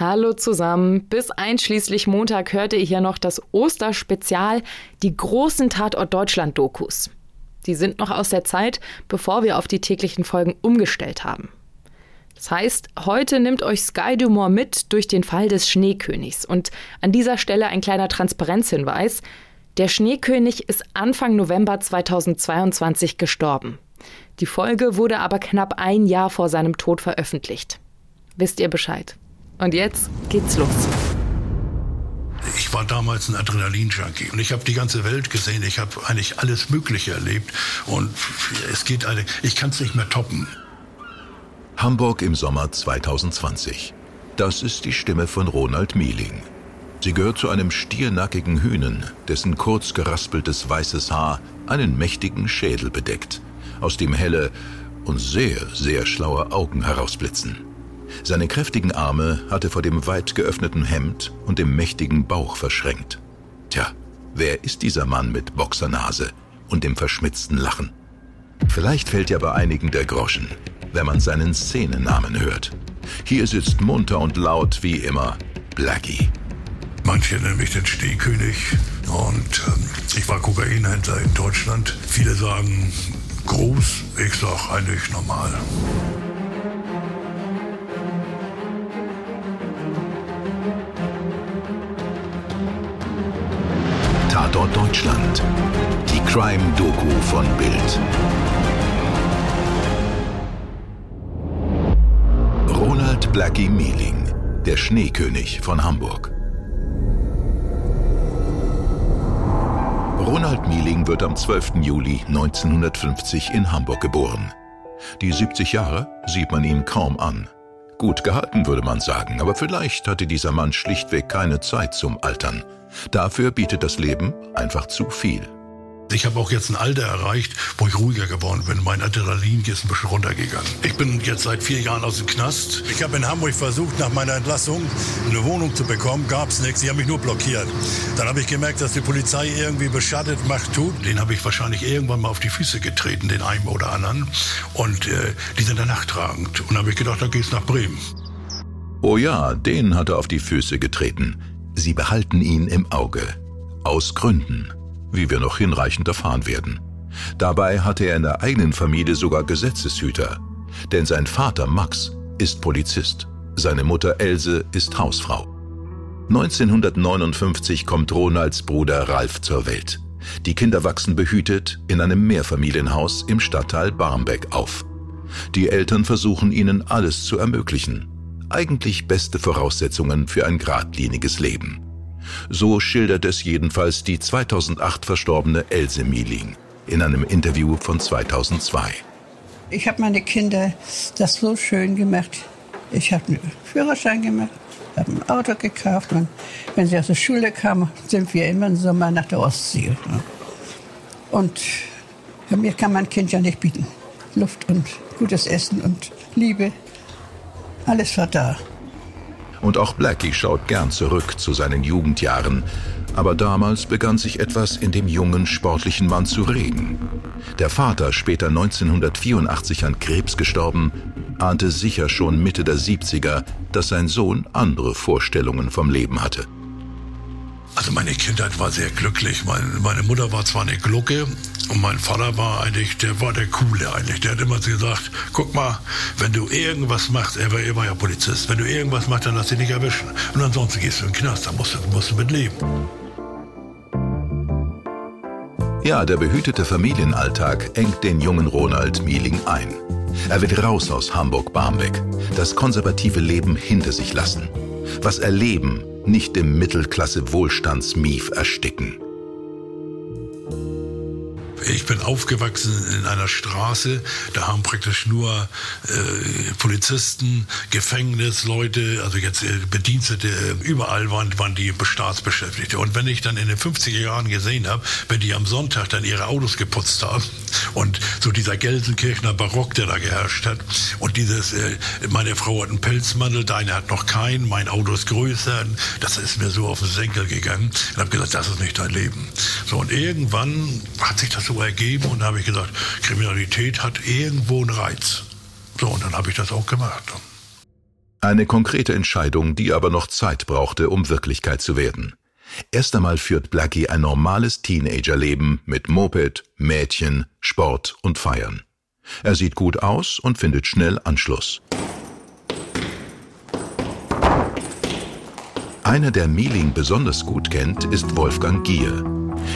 Hallo zusammen. Bis einschließlich Montag hörte ihr hier noch das Osterspezial, die großen Tatort Deutschland Dokus. Die sind noch aus der Zeit, bevor wir auf die täglichen Folgen umgestellt haben. Das heißt, heute nimmt euch Sky Dumont mit durch den Fall des Schneekönigs. Und an dieser Stelle ein kleiner Transparenzhinweis. Der Schneekönig ist Anfang November 2022 gestorben. Die Folge wurde aber knapp ein Jahr vor seinem Tod veröffentlicht. Wisst ihr Bescheid? Und jetzt geht's los. Ich war damals ein Adrenalin-Junkie und ich habe die ganze Welt gesehen. Ich habe eigentlich alles Mögliche erlebt und es geht eine. Ich kann es nicht mehr toppen. Hamburg im Sommer 2020. Das ist die Stimme von Ronald Mieling. Sie gehört zu einem stiernackigen Hühnen, dessen kurz geraspeltes weißes Haar einen mächtigen Schädel bedeckt, aus dem helle und sehr, sehr schlaue Augen herausblitzen. Seine kräftigen Arme hatte vor dem weit geöffneten Hemd und dem mächtigen Bauch verschränkt. Tja, wer ist dieser Mann mit Boxernase und dem verschmitzten Lachen? Vielleicht fällt ja bei einigen der Groschen, wenn man seinen Szenennamen hört. Hier sitzt munter und laut wie immer Blackie. Manche nennen mich den Stehkönig und ähm, ich war Kokainhändler in Deutschland. Viele sagen groß, ich sag eigentlich normal. Tatort Deutschland. Die Crime-Doku von Bild. Ronald Blackie Mieling, der Schneekönig von Hamburg. Ronald Mieling wird am 12. Juli 1950 in Hamburg geboren. Die 70 Jahre sieht man ihm kaum an. Gut gehalten würde man sagen, aber vielleicht hatte dieser Mann schlichtweg keine Zeit zum Altern. Dafür bietet das Leben einfach zu viel. Ich habe auch jetzt ein Alter erreicht, wo ich ruhiger geworden bin. Mein Adrenalin ist ein bisschen runtergegangen. Ich bin jetzt seit vier Jahren aus dem Knast. Ich habe in Hamburg versucht, nach meiner Entlassung eine Wohnung zu bekommen. Gab es nichts. Die haben mich nur blockiert. Dann habe ich gemerkt, dass die Polizei irgendwie beschattet macht tut. Den habe ich wahrscheinlich irgendwann mal auf die Füße getreten, den einen oder anderen. Und äh, die sind dann nachtragend. Und habe ich gedacht, da geht's nach Bremen. Oh ja, den hat er auf die Füße getreten. Sie behalten ihn im Auge. Aus Gründen, wie wir noch hinreichend erfahren werden. Dabei hatte er in der eigenen Familie sogar Gesetzeshüter. Denn sein Vater Max ist Polizist, seine Mutter Else ist Hausfrau. 1959 kommt Ronalds Bruder Ralf zur Welt. Die Kinder wachsen behütet in einem Mehrfamilienhaus im Stadtteil Barmbek auf. Die Eltern versuchen ihnen alles zu ermöglichen eigentlich beste Voraussetzungen für ein geradliniges Leben. So schildert es jedenfalls die 2008 verstorbene Else Mieling in einem Interview von 2002. Ich habe meine Kinder das so schön gemacht. Ich habe einen Führerschein gemacht, habe ein Auto gekauft und wenn sie aus der Schule kamen, sind wir immer im Sommer nach der Ostsee. Und mir kann mein Kind ja nicht bieten. Luft und gutes Essen und Liebe. Alles war da. Und auch Blackie schaut gern zurück zu seinen Jugendjahren. Aber damals begann sich etwas in dem jungen, sportlichen Mann zu regen. Der Vater, später 1984 an Krebs gestorben, ahnte sicher schon Mitte der 70er, dass sein Sohn andere Vorstellungen vom Leben hatte. Also meine Kindheit war sehr glücklich. Meine, meine Mutter war zwar eine Glucke und mein Vater war eigentlich, der war der Coole eigentlich. Der hat immer gesagt, guck mal, wenn du irgendwas machst, er war, er war ja Polizist, wenn du irgendwas machst, dann lass dich nicht erwischen. Und ansonsten gehst du in den Knast, da musst du, musst du mit leben. Ja, der behütete Familienalltag engt den jungen Ronald Mieling ein. Er will raus aus Hamburg-Barmbek, das konservative Leben hinter sich lassen. Was erleben, nicht im Mittelklasse-Wohlstandsmief ersticken. Ich bin aufgewachsen in einer Straße, da haben praktisch nur äh, Polizisten, Gefängnisleute, also jetzt äh, Bedienstete, äh, überall waren, waren die Staatsbeschäftigte. Und wenn ich dann in den 50er Jahren gesehen habe, wenn die am Sonntag dann ihre Autos geputzt haben und so dieser Gelsenkirchener Barock, der da geherrscht hat und dieses, äh, meine Frau hat einen Pelzmantel, deine hat noch keinen, mein Auto ist größer, das ist mir so auf den Senkel gegangen. Ich habe gesagt, das ist nicht dein Leben. So, und irgendwann hat sich das so ergeben und da habe ich gesagt, Kriminalität hat irgendwo einen Reiz. So, und dann habe ich das auch gemacht. Eine konkrete Entscheidung, die aber noch Zeit brauchte, um Wirklichkeit zu werden. Erst einmal führt Blackie ein normales Teenagerleben mit Moped, Mädchen, Sport und Feiern. Er sieht gut aus und findet schnell Anschluss. Einer, der Mieling besonders gut kennt, ist Wolfgang Gier.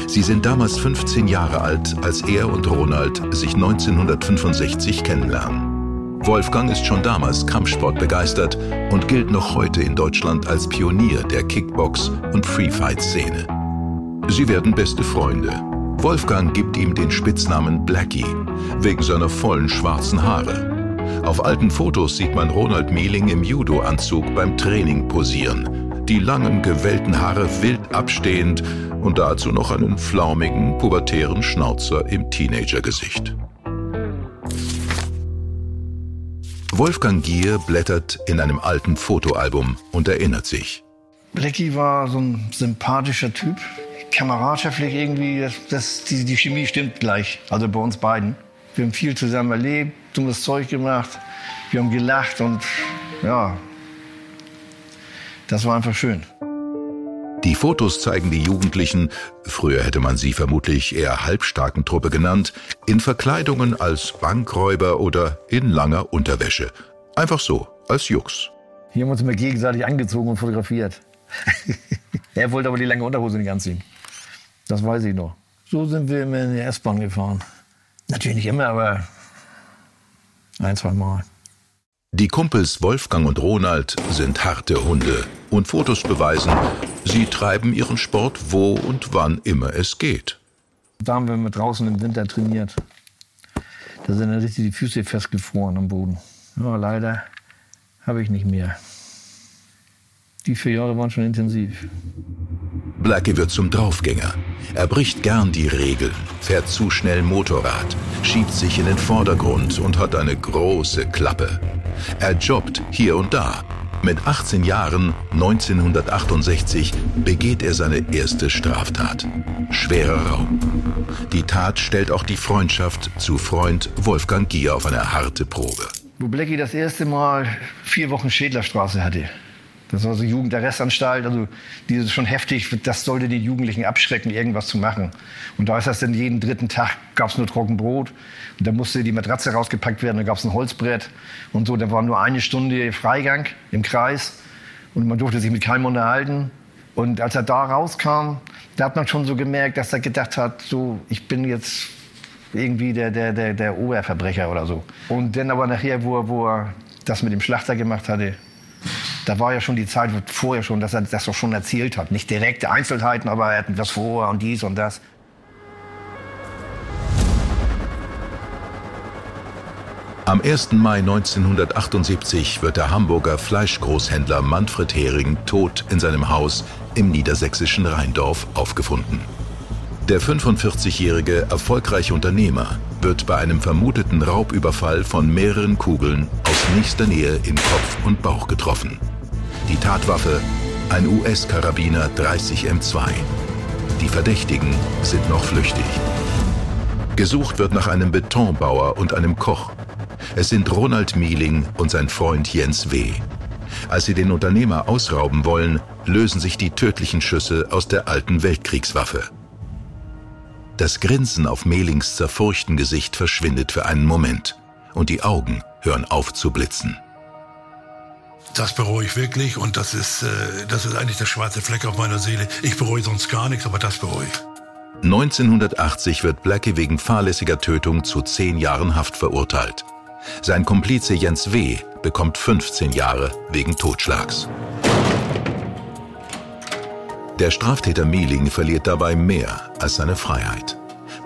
Sie sind damals 15 Jahre alt, als er und Ronald sich 1965 kennenlernen. Wolfgang ist schon damals Kampfsport begeistert und gilt noch heute in Deutschland als Pionier der Kickbox- und Freefight-Szene. Sie werden beste Freunde. Wolfgang gibt ihm den Spitznamen Blackie, wegen seiner vollen schwarzen Haare. Auf alten Fotos sieht man Ronald Mieling im Judo-Anzug beim Training posieren, die langen, gewellten Haare wild abstehend und dazu noch einen flaumigen, pubertären Schnauzer im Teenagergesicht. Wolfgang Gier blättert in einem alten Fotoalbum und erinnert sich. Blackie war so ein sympathischer Typ, kameradschaftlich irgendwie, das, das, die, die Chemie stimmt gleich, also bei uns beiden. Wir haben viel zusammen erlebt, dummes Zeug gemacht, wir haben gelacht und ja, das war einfach schön. Die Fotos zeigen die Jugendlichen, früher hätte man sie vermutlich eher halbstarken Truppe genannt, in Verkleidungen als Bankräuber oder in langer Unterwäsche. Einfach so, als Jux. Hier haben wir uns immer gegenseitig angezogen und fotografiert. er wollte aber die lange Unterhose nicht anziehen. Das weiß ich noch. So sind wir immer in die S-Bahn gefahren. Natürlich nicht immer, aber ein, zwei Mal. Die Kumpels Wolfgang und Ronald sind harte Hunde und Fotos beweisen, sie treiben ihren Sport wo und wann immer es geht. Da haben wir mit draußen im Winter trainiert. Da sind dann richtig die Füße festgefroren am Boden. Ja, leider habe ich nicht mehr. Die vier Jahre waren schon intensiv. Blackie wird zum Draufgänger. Er bricht gern die Regeln, fährt zu schnell Motorrad, schiebt sich in den Vordergrund und hat eine große Klappe. Er jobbt hier und da. Mit 18 Jahren, 1968, begeht er seine erste Straftat. Schwerer Raub. Die Tat stellt auch die Freundschaft zu Freund Wolfgang Gier auf eine harte Probe. Wo Blackie das erste Mal vier Wochen Schädlerstraße hatte. Das war so Jugendarrestanstalt, also die ist schon heftig, das sollte die Jugendlichen abschrecken, irgendwas zu machen. Und da ist das dann jeden dritten Tag, gab es nur Trockenbrot. Und da musste die Matratze rausgepackt werden, da gab es ein Holzbrett und so. Da war nur eine Stunde Freigang im Kreis und man durfte sich mit keinem unterhalten. Und als er da rauskam, da hat man schon so gemerkt, dass er gedacht hat, so, ich bin jetzt irgendwie der, der, der, der Oberverbrecher oder so. Und dann aber nachher, wo er, wo er das mit dem Schlachter gemacht hatte, da war ja schon die Zeit vorher schon, dass er das doch schon erzählt hat. Nicht direkte Einzelheiten, aber er hat was vor und dies und das. Am 1. Mai 1978 wird der Hamburger Fleischgroßhändler Manfred Hering tot in seinem Haus im niedersächsischen Rheindorf aufgefunden. Der 45-jährige erfolgreiche Unternehmer wird bei einem vermuteten Raubüberfall von mehreren Kugeln aus nächster Nähe in Kopf und Bauch getroffen. Die Tatwaffe ein US-Karabiner 30 M2. Die Verdächtigen sind noch flüchtig. Gesucht wird nach einem Betonbauer und einem Koch. Es sind Ronald Mieling und sein Freund Jens W. Als sie den Unternehmer ausrauben wollen, lösen sich die tödlichen Schüsse aus der alten Weltkriegswaffe. Das Grinsen auf Mehlings zerfurchten Gesicht verschwindet für einen Moment und die Augen hören auf zu blitzen. Das bereue ich wirklich und das ist, äh, das ist eigentlich der schwarze Fleck auf meiner Seele. Ich bereue sonst gar nichts, aber das bereue ich. 1980 wird Blackie wegen fahrlässiger Tötung zu zehn Jahren Haft verurteilt. Sein Komplize Jens W. bekommt 15 Jahre wegen Totschlags. Der Straftäter Mieling verliert dabei mehr als seine Freiheit.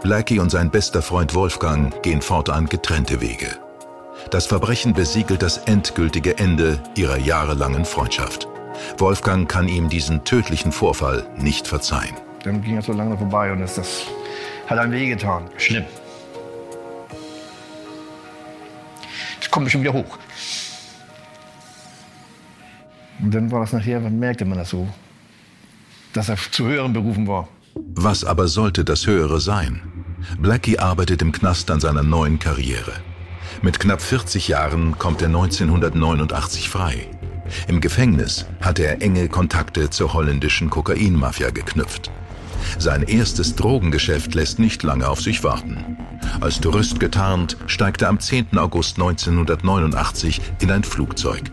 Blackie und sein bester Freund Wolfgang gehen fortan getrennte Wege. Das Verbrechen besiegelt das endgültige Ende ihrer jahrelangen Freundschaft. Wolfgang kann ihm diesen tödlichen Vorfall nicht verzeihen. Dann ging er so lange vorbei und das, das hat einem wehgetan. Schlimm. Das kommt schon wieder hoch. Und dann war das nachher, merkte man das so, dass er zu höheren Berufen war. Was aber sollte das Höhere sein? Blackie arbeitet im Knast an seiner neuen Karriere. Mit knapp 40 Jahren kommt er 1989 frei. Im Gefängnis hatte er enge Kontakte zur holländischen Kokainmafia geknüpft. Sein erstes Drogengeschäft lässt nicht lange auf sich warten. Als Tourist getarnt steigt er am 10. August 1989 in ein Flugzeug.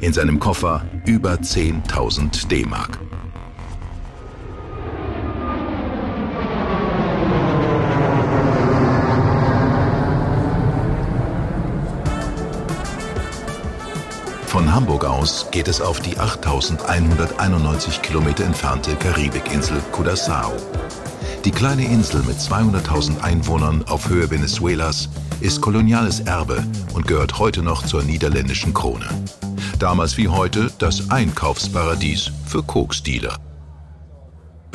In seinem Koffer über 10.000 D-Mark. Von Hamburg aus geht es auf die 8191 Kilometer entfernte Karibikinsel Curaçao. Die kleine Insel mit 200.000 Einwohnern auf Höhe Venezuelas ist koloniales Erbe und gehört heute noch zur niederländischen Krone. Damals wie heute das Einkaufsparadies für Koksdealer.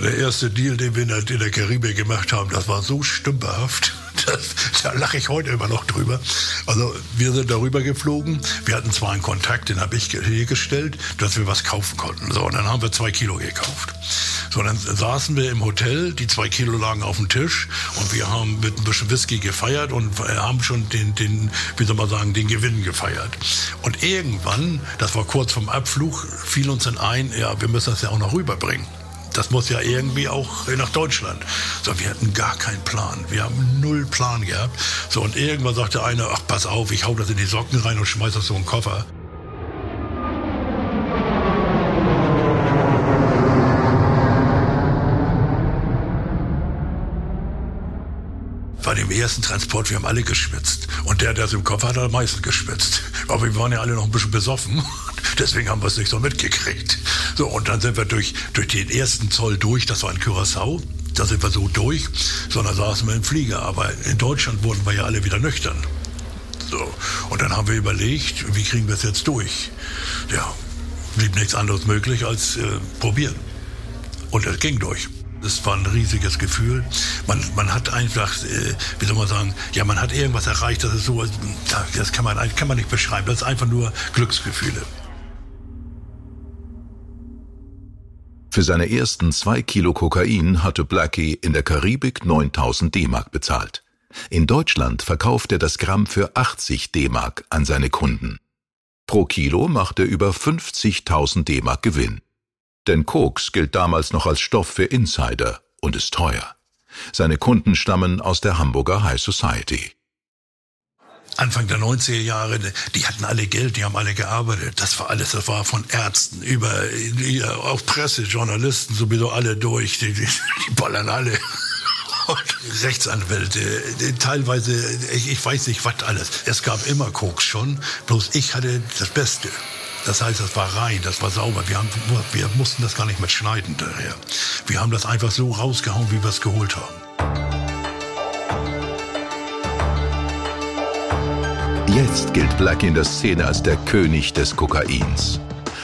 Der erste Deal, den wir in der Karibik gemacht haben, das war so stümperhaft. Das, da lache ich heute immer noch drüber. Also wir sind darüber geflogen. Wir hatten zwar einen Kontakt, den habe ich hier gestellt, dass wir was kaufen konnten. So, und dann haben wir zwei Kilo gekauft. So, dann saßen wir im Hotel, die zwei Kilo lagen auf dem Tisch und wir haben mit ein bisschen Whisky gefeiert und haben schon den, den, wie soll man sagen, den Gewinn gefeiert. Und irgendwann, das war kurz vom Abflug, fiel uns dann ein, ja, wir müssen das ja auch noch rüberbringen das muss ja irgendwie auch nach Deutschland. So, wir hatten gar keinen Plan. Wir haben null Plan gehabt. So, und irgendwann sagte einer, ach, pass auf, ich hau das in die Socken rein und schmeiß das so in den Koffer. Bei dem ersten Transport, wir haben alle geschwitzt. Und der, der es im Koffer hat, hat am meisten geschwitzt. Aber wir waren ja alle noch ein bisschen besoffen. Deswegen haben wir es nicht so mitgekriegt. So, und dann sind wir durch, durch den ersten Zoll durch, das war in Curaçao. Da sind wir so durch, sondern saßen wir im Flieger. Aber in Deutschland wurden wir ja alle wieder nüchtern. So. Und dann haben wir überlegt, wie kriegen wir es jetzt durch? Ja, blieb nichts anderes möglich als äh, probieren. Und es ging durch. Es war ein riesiges Gefühl. Man, man hat einfach, äh, wie soll man sagen, ja, man hat irgendwas erreicht, das ist so, das kann man, kann man nicht beschreiben. Das ist einfach nur Glücksgefühle. Für seine ersten zwei Kilo Kokain hatte Blackie in der Karibik 9000 D-Mark bezahlt. In Deutschland verkauft er das Gramm für 80 D-Mark an seine Kunden. Pro Kilo macht er über 50.000 D-Mark Gewinn. Denn Koks gilt damals noch als Stoff für Insider und ist teuer. Seine Kunden stammen aus der Hamburger High Society. Anfang der 90er Jahre, die hatten alle Geld, die haben alle gearbeitet. Das war alles, das war von Ärzten über, auch Presse, Journalisten, sowieso alle durch. Die, die, die ballern alle. Und Rechtsanwälte, teilweise, ich, ich weiß nicht, was alles. Es gab immer Koks schon, bloß ich hatte das Beste. Das heißt, das war rein, das war sauber. Wir, haben, wir mussten das gar nicht mehr schneiden daher. Wir haben das einfach so rausgehauen, wie wir es geholt haben. Jetzt gilt Black in der Szene als der König des Kokains.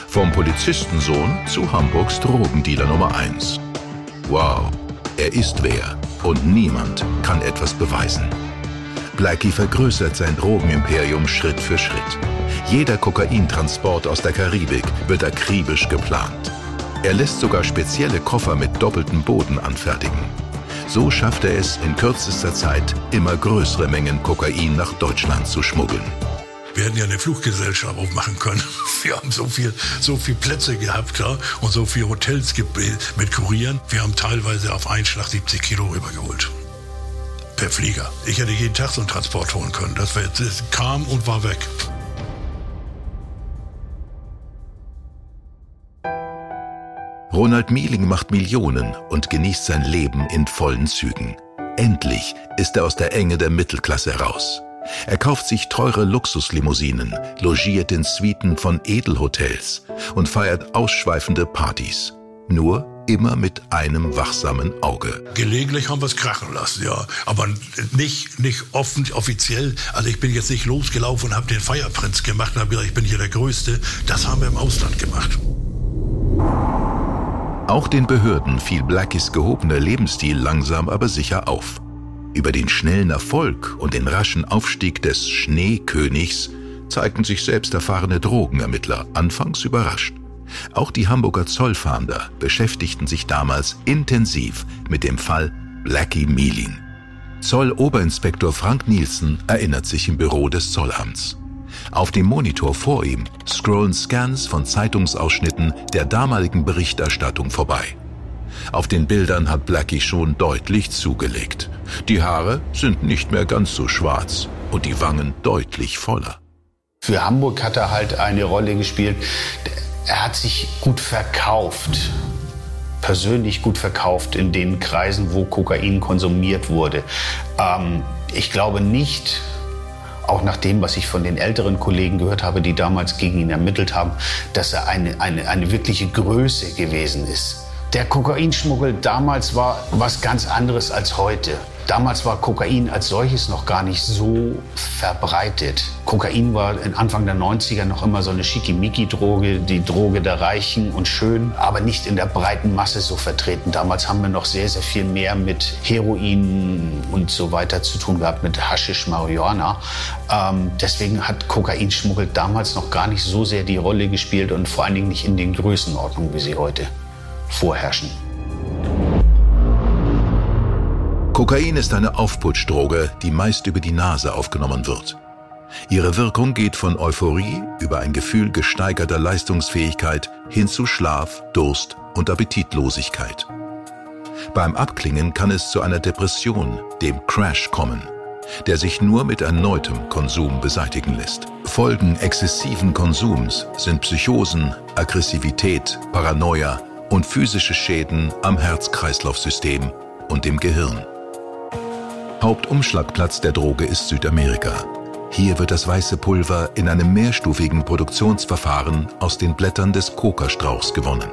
Vom Polizistensohn zu Hamburgs Drogendealer Nummer 1. Wow, er ist wer und niemand kann etwas beweisen. Blackie vergrößert sein Drogenimperium Schritt für Schritt. Jeder Kokaintransport aus der Karibik wird akribisch geplant. Er lässt sogar spezielle Koffer mit doppeltem Boden anfertigen. So schafft er es in kürzester Zeit, immer größere Mengen Kokain nach Deutschland zu schmuggeln. Wir hätten ja eine Fluggesellschaft aufmachen können. Wir haben so viel, so viel Plätze gehabt ja, und so viele Hotels mit Kurieren. Wir haben teilweise auf einen Schlag 70 Kilo rübergeholt. Per Flieger. Ich hätte jeden Tag so einen Transport holen können. Das, war, das kam und war weg. Ronald Mieling macht Millionen und genießt sein Leben in vollen Zügen. Endlich ist er aus der Enge der Mittelklasse heraus. Er kauft sich teure Luxuslimousinen, logiert in Suiten von Edelhotels und feiert ausschweifende Partys. Nur immer mit einem wachsamen Auge. Gelegentlich haben wir es krachen lassen, ja. Aber nicht, nicht offen, offiziell. Also ich bin jetzt nicht losgelaufen und habe den Feierprinz gemacht und habe gesagt, ich bin hier der Größte. Das haben wir im Ausland gemacht. Auch den Behörden fiel Blackies gehobener Lebensstil langsam aber sicher auf. Über den schnellen Erfolg und den raschen Aufstieg des Schneekönigs zeigten sich selbst erfahrene Drogenermittler anfangs überrascht. Auch die Hamburger Zollfahnder beschäftigten sich damals intensiv mit dem Fall Blackie Mieling. Zolloberinspektor Frank Nielsen erinnert sich im Büro des Zollamts. Auf dem Monitor vor ihm scrollen Scans von Zeitungsausschnitten der damaligen Berichterstattung vorbei. Auf den Bildern hat Blackie schon deutlich zugelegt. Die Haare sind nicht mehr ganz so schwarz und die Wangen deutlich voller. Für Hamburg hat er halt eine Rolle gespielt. Er hat sich gut verkauft, persönlich gut verkauft in den Kreisen, wo Kokain konsumiert wurde. Ähm, ich glaube nicht, auch nach dem, was ich von den älteren Kollegen gehört habe, die damals gegen ihn ermittelt haben, dass er eine, eine, eine wirkliche Größe gewesen ist. Der Kokainschmuggel damals war was ganz anderes als heute. Damals war Kokain als solches noch gar nicht so verbreitet. Kokain war Anfang der 90er noch immer so eine Schickimicki-Droge, die Droge der Reichen und Schön, aber nicht in der breiten Masse so vertreten. Damals haben wir noch sehr, sehr viel mehr mit Heroin und so weiter zu tun gehabt, mit Haschisch, Marihuana. Ähm, deswegen hat Kokainschmuggel damals noch gar nicht so sehr die Rolle gespielt und vor allen Dingen nicht in den Größenordnungen, wie sie heute vorherrschen. Kokain ist eine Aufputschdroge, die meist über die Nase aufgenommen wird. Ihre Wirkung geht von Euphorie über ein Gefühl gesteigerter Leistungsfähigkeit hin zu Schlaf, Durst und Appetitlosigkeit. Beim Abklingen kann es zu einer Depression, dem Crash, kommen, der sich nur mit erneutem Konsum beseitigen lässt. Folgen exzessiven Konsums sind Psychosen, Aggressivität, Paranoia, und physische Schäden am Herz-Kreislauf-System und dem Gehirn. Hauptumschlagplatz der Droge ist Südamerika. Hier wird das weiße Pulver in einem mehrstufigen Produktionsverfahren aus den Blättern des Kokastrauchs gewonnen.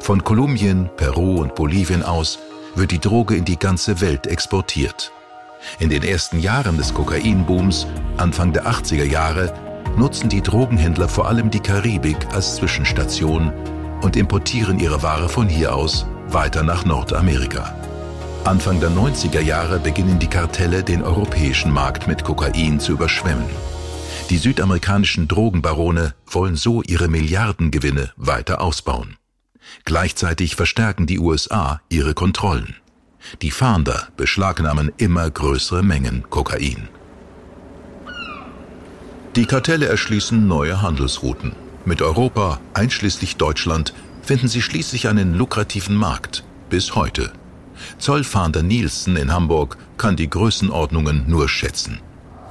Von Kolumbien, Peru und Bolivien aus wird die Droge in die ganze Welt exportiert. In den ersten Jahren des Kokainbooms, Anfang der 80er Jahre, nutzen die Drogenhändler vor allem die Karibik als Zwischenstation und importieren ihre Ware von hier aus weiter nach Nordamerika. Anfang der 90er Jahre beginnen die Kartelle, den europäischen Markt mit Kokain zu überschwemmen. Die südamerikanischen Drogenbarone wollen so ihre Milliardengewinne weiter ausbauen. Gleichzeitig verstärken die USA ihre Kontrollen. Die Fahnder beschlagnahmen immer größere Mengen Kokain. Die Kartelle erschließen neue Handelsrouten. Mit Europa, einschließlich Deutschland, finden sie schließlich einen lukrativen Markt. Bis heute. Zollfahnder Nielsen in Hamburg kann die Größenordnungen nur schätzen.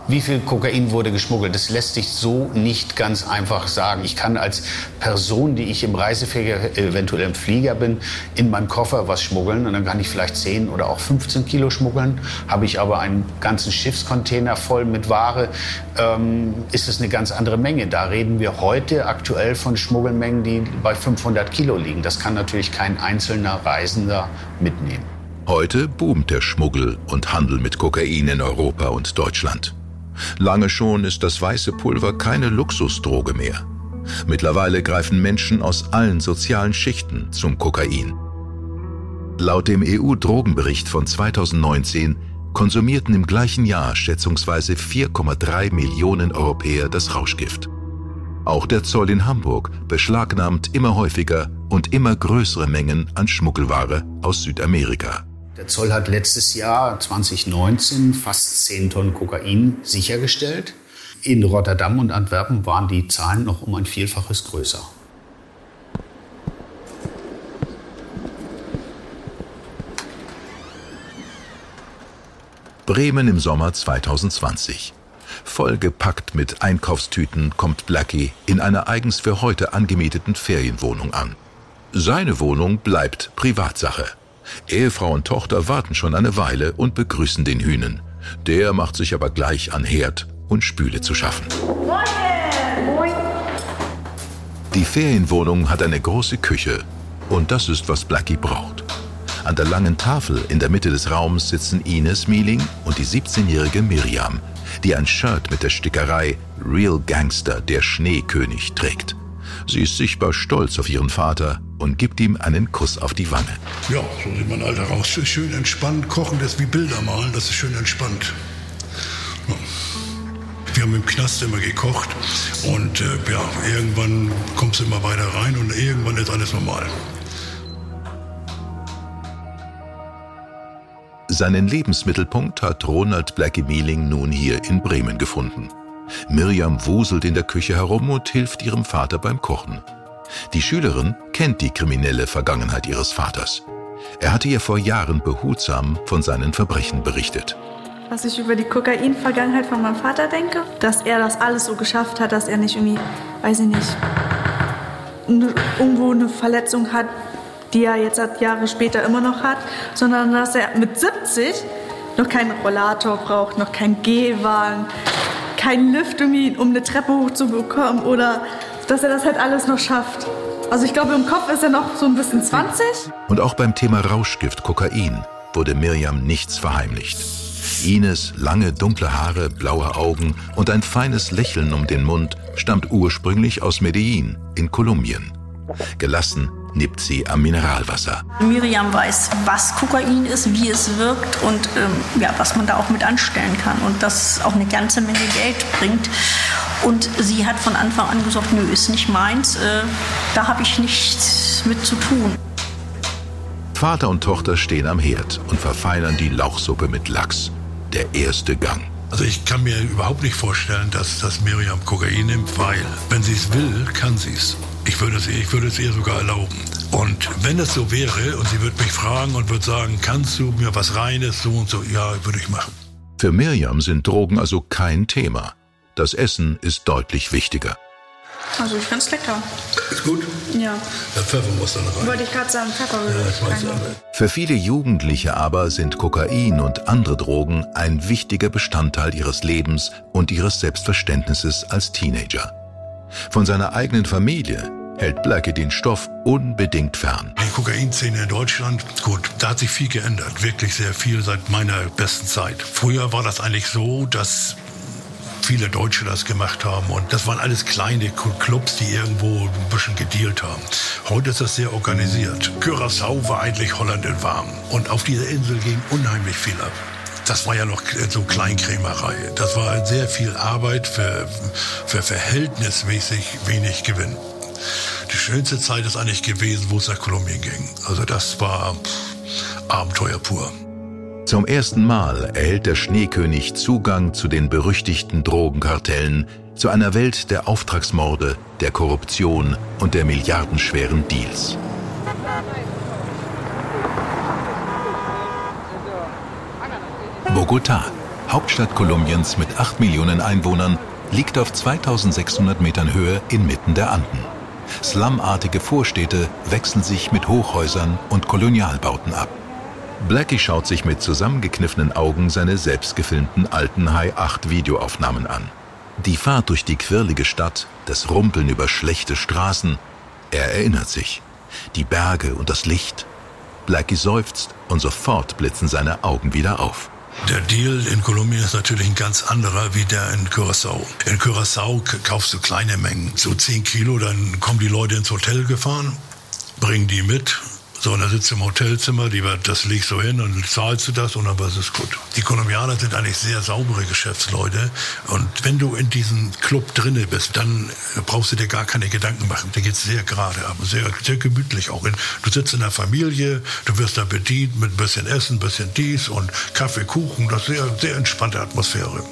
Wie viel Kokain wurde geschmuggelt? Das lässt sich so nicht ganz einfach sagen. Ich kann als Person, die ich im Reiseverkehr eventuell im Flieger bin, in meinem Koffer was schmuggeln und dann kann ich vielleicht 10 oder auch 15 Kilo schmuggeln. Habe ich aber einen ganzen Schiffscontainer voll mit Ware, ähm, ist es eine ganz andere Menge. Da reden wir heute aktuell von Schmuggelmengen, die bei 500 Kilo liegen. Das kann natürlich kein einzelner Reisender mitnehmen. Heute boomt der Schmuggel und Handel mit Kokain in Europa und Deutschland. Lange schon ist das weiße Pulver keine Luxusdroge mehr. Mittlerweile greifen Menschen aus allen sozialen Schichten zum Kokain. Laut dem EU-Drogenbericht von 2019 konsumierten im gleichen Jahr schätzungsweise 4,3 Millionen Europäer das Rauschgift. Auch der Zoll in Hamburg beschlagnahmt immer häufiger und immer größere Mengen an Schmuggelware aus Südamerika. Der Zoll hat letztes Jahr 2019 fast 10 Tonnen Kokain sichergestellt. In Rotterdam und Antwerpen waren die Zahlen noch um ein Vielfaches größer. Bremen im Sommer 2020. Vollgepackt mit Einkaufstüten kommt Blackie in einer eigens für heute angemieteten Ferienwohnung an. Seine Wohnung bleibt Privatsache. Ehefrau und Tochter warten schon eine Weile und begrüßen den Hühnen. Der macht sich aber gleich an Herd und Spüle zu schaffen. Die Ferienwohnung hat eine große Küche und das ist, was Blackie braucht. An der langen Tafel in der Mitte des Raums sitzen Ines Mieling und die 17-jährige Miriam, die ein Shirt mit der Stickerei Real Gangster, der Schneekönig trägt. Sie ist sichtbar stolz auf ihren Vater und gibt ihm einen Kuss auf die Wange. Ja, so sieht man Alter raus. Schön entspannt. Kochen, das ist wie Bilder malen, das ist schön entspannt. Ja. Wir haben im Knast immer gekocht und äh, ja, irgendwann kommst du immer weiter rein und irgendwann ist alles normal. Seinen Lebensmittelpunkt hat Ronald Blackie Mieling nun hier in Bremen gefunden. Miriam wuselt in der Küche herum und hilft ihrem Vater beim Kochen. Die Schülerin kennt die kriminelle Vergangenheit ihres Vaters. Er hatte ihr vor Jahren behutsam von seinen Verbrechen berichtet. Was ich über die Kokain-Vergangenheit von meinem Vater denke, dass er das alles so geschafft hat, dass er nicht irgendwie, weiß ich nicht, irgendwo eine Verletzung hat, die er jetzt Jahre später immer noch hat, sondern dass er mit 70 noch keinen Rollator braucht, noch keinen Gehwagen, keinen Lift, um eine Treppe hochzubekommen oder dass er das halt alles noch schafft. Also ich glaube, im Kopf ist er noch so ein bisschen 20. Und auch beim Thema Rauschgift Kokain wurde Miriam nichts verheimlicht. Ines lange dunkle Haare, blaue Augen und ein feines Lächeln um den Mund stammt ursprünglich aus Medellin in Kolumbien. Gelassen nippt sie am Mineralwasser. Miriam weiß, was Kokain ist, wie es wirkt und ähm, ja, was man da auch mit anstellen kann und das auch eine ganze Menge Geld bringt. Und sie hat von Anfang an gesagt, nö, ist nicht meins, äh, da habe ich nichts mit zu tun. Vater und Tochter stehen am Herd und verfeinern die Lauchsuppe mit Lachs. Der erste Gang. Also ich kann mir überhaupt nicht vorstellen, dass, dass Miriam Kokain nimmt, weil wenn sie es will, kann sie es. Ich würde es, ich würde es ihr sogar erlauben. Und wenn es so wäre und sie würde mich fragen und würde sagen, kannst du mir was Reines, so und so, ja, würde ich machen. Für Miriam sind Drogen also kein Thema. Das Essen ist deutlich wichtiger. Also ich finde es lecker. Ist gut? Ja. Der Pfeffer muss dann rein. Wollte ich gerade sagen, Pfeffer Ja, das weiß ich aber. Für viele Jugendliche aber sind Kokain und andere Drogen ein wichtiger Bestandteil ihres Lebens und ihres Selbstverständnisses als Teenager. Von seiner eigenen Familie hält Blackie den Stoff unbedingt fern. Die Kokainszene in Deutschland, gut, da hat sich viel geändert. Wirklich sehr viel seit meiner besten Zeit. Früher war das eigentlich so, dass viele Deutsche das gemacht haben. Und das waren alles kleine Clubs, die irgendwo ein bisschen gedealt haben. Heute ist das sehr organisiert. Curaçao war eigentlich Holland in warm. Und auf dieser Insel ging unheimlich viel ab. Das war ja noch so Kleinkrämerei. Das war sehr viel Arbeit für, für verhältnismäßig wenig Gewinn. Die schönste Zeit ist eigentlich gewesen, wo es nach Kolumbien ging. Also das war Abenteuer pur. Zum ersten Mal erhält der Schneekönig Zugang zu den berüchtigten Drogenkartellen, zu einer Welt der Auftragsmorde, der Korruption und der milliardenschweren Deals. Bogotá, Hauptstadt Kolumbiens mit 8 Millionen Einwohnern, liegt auf 2600 Metern Höhe inmitten der Anden. Slumartige Vorstädte wechseln sich mit Hochhäusern und Kolonialbauten ab. Blackie schaut sich mit zusammengekniffenen Augen seine selbstgefilmten alten High-8-Videoaufnahmen an. Die Fahrt durch die quirlige Stadt, das Rumpeln über schlechte Straßen. Er erinnert sich. Die Berge und das Licht. Blackie seufzt und sofort blitzen seine Augen wieder auf. Der Deal in Kolumbien ist natürlich ein ganz anderer wie der in Curaçao. In Curaçao k- kaufst du kleine Mengen, so 10 Kilo, dann kommen die Leute ins Hotel gefahren, bringen die mit. So, und dann sitzt du im Hotelzimmer, die, das legst du hin und zahlst du das und dann ist es gut. Die Kolumbianer sind eigentlich sehr saubere Geschäftsleute und wenn du in diesem Club drinne bist, dann brauchst du dir gar keine Gedanken machen. Da geht's sehr gerade ab, sehr, sehr gemütlich auch. Du sitzt in der Familie, du wirst da bedient mit ein bisschen Essen, ein bisschen dies und Kaffee, Kuchen, das ist sehr, sehr entspannte Atmosphäre.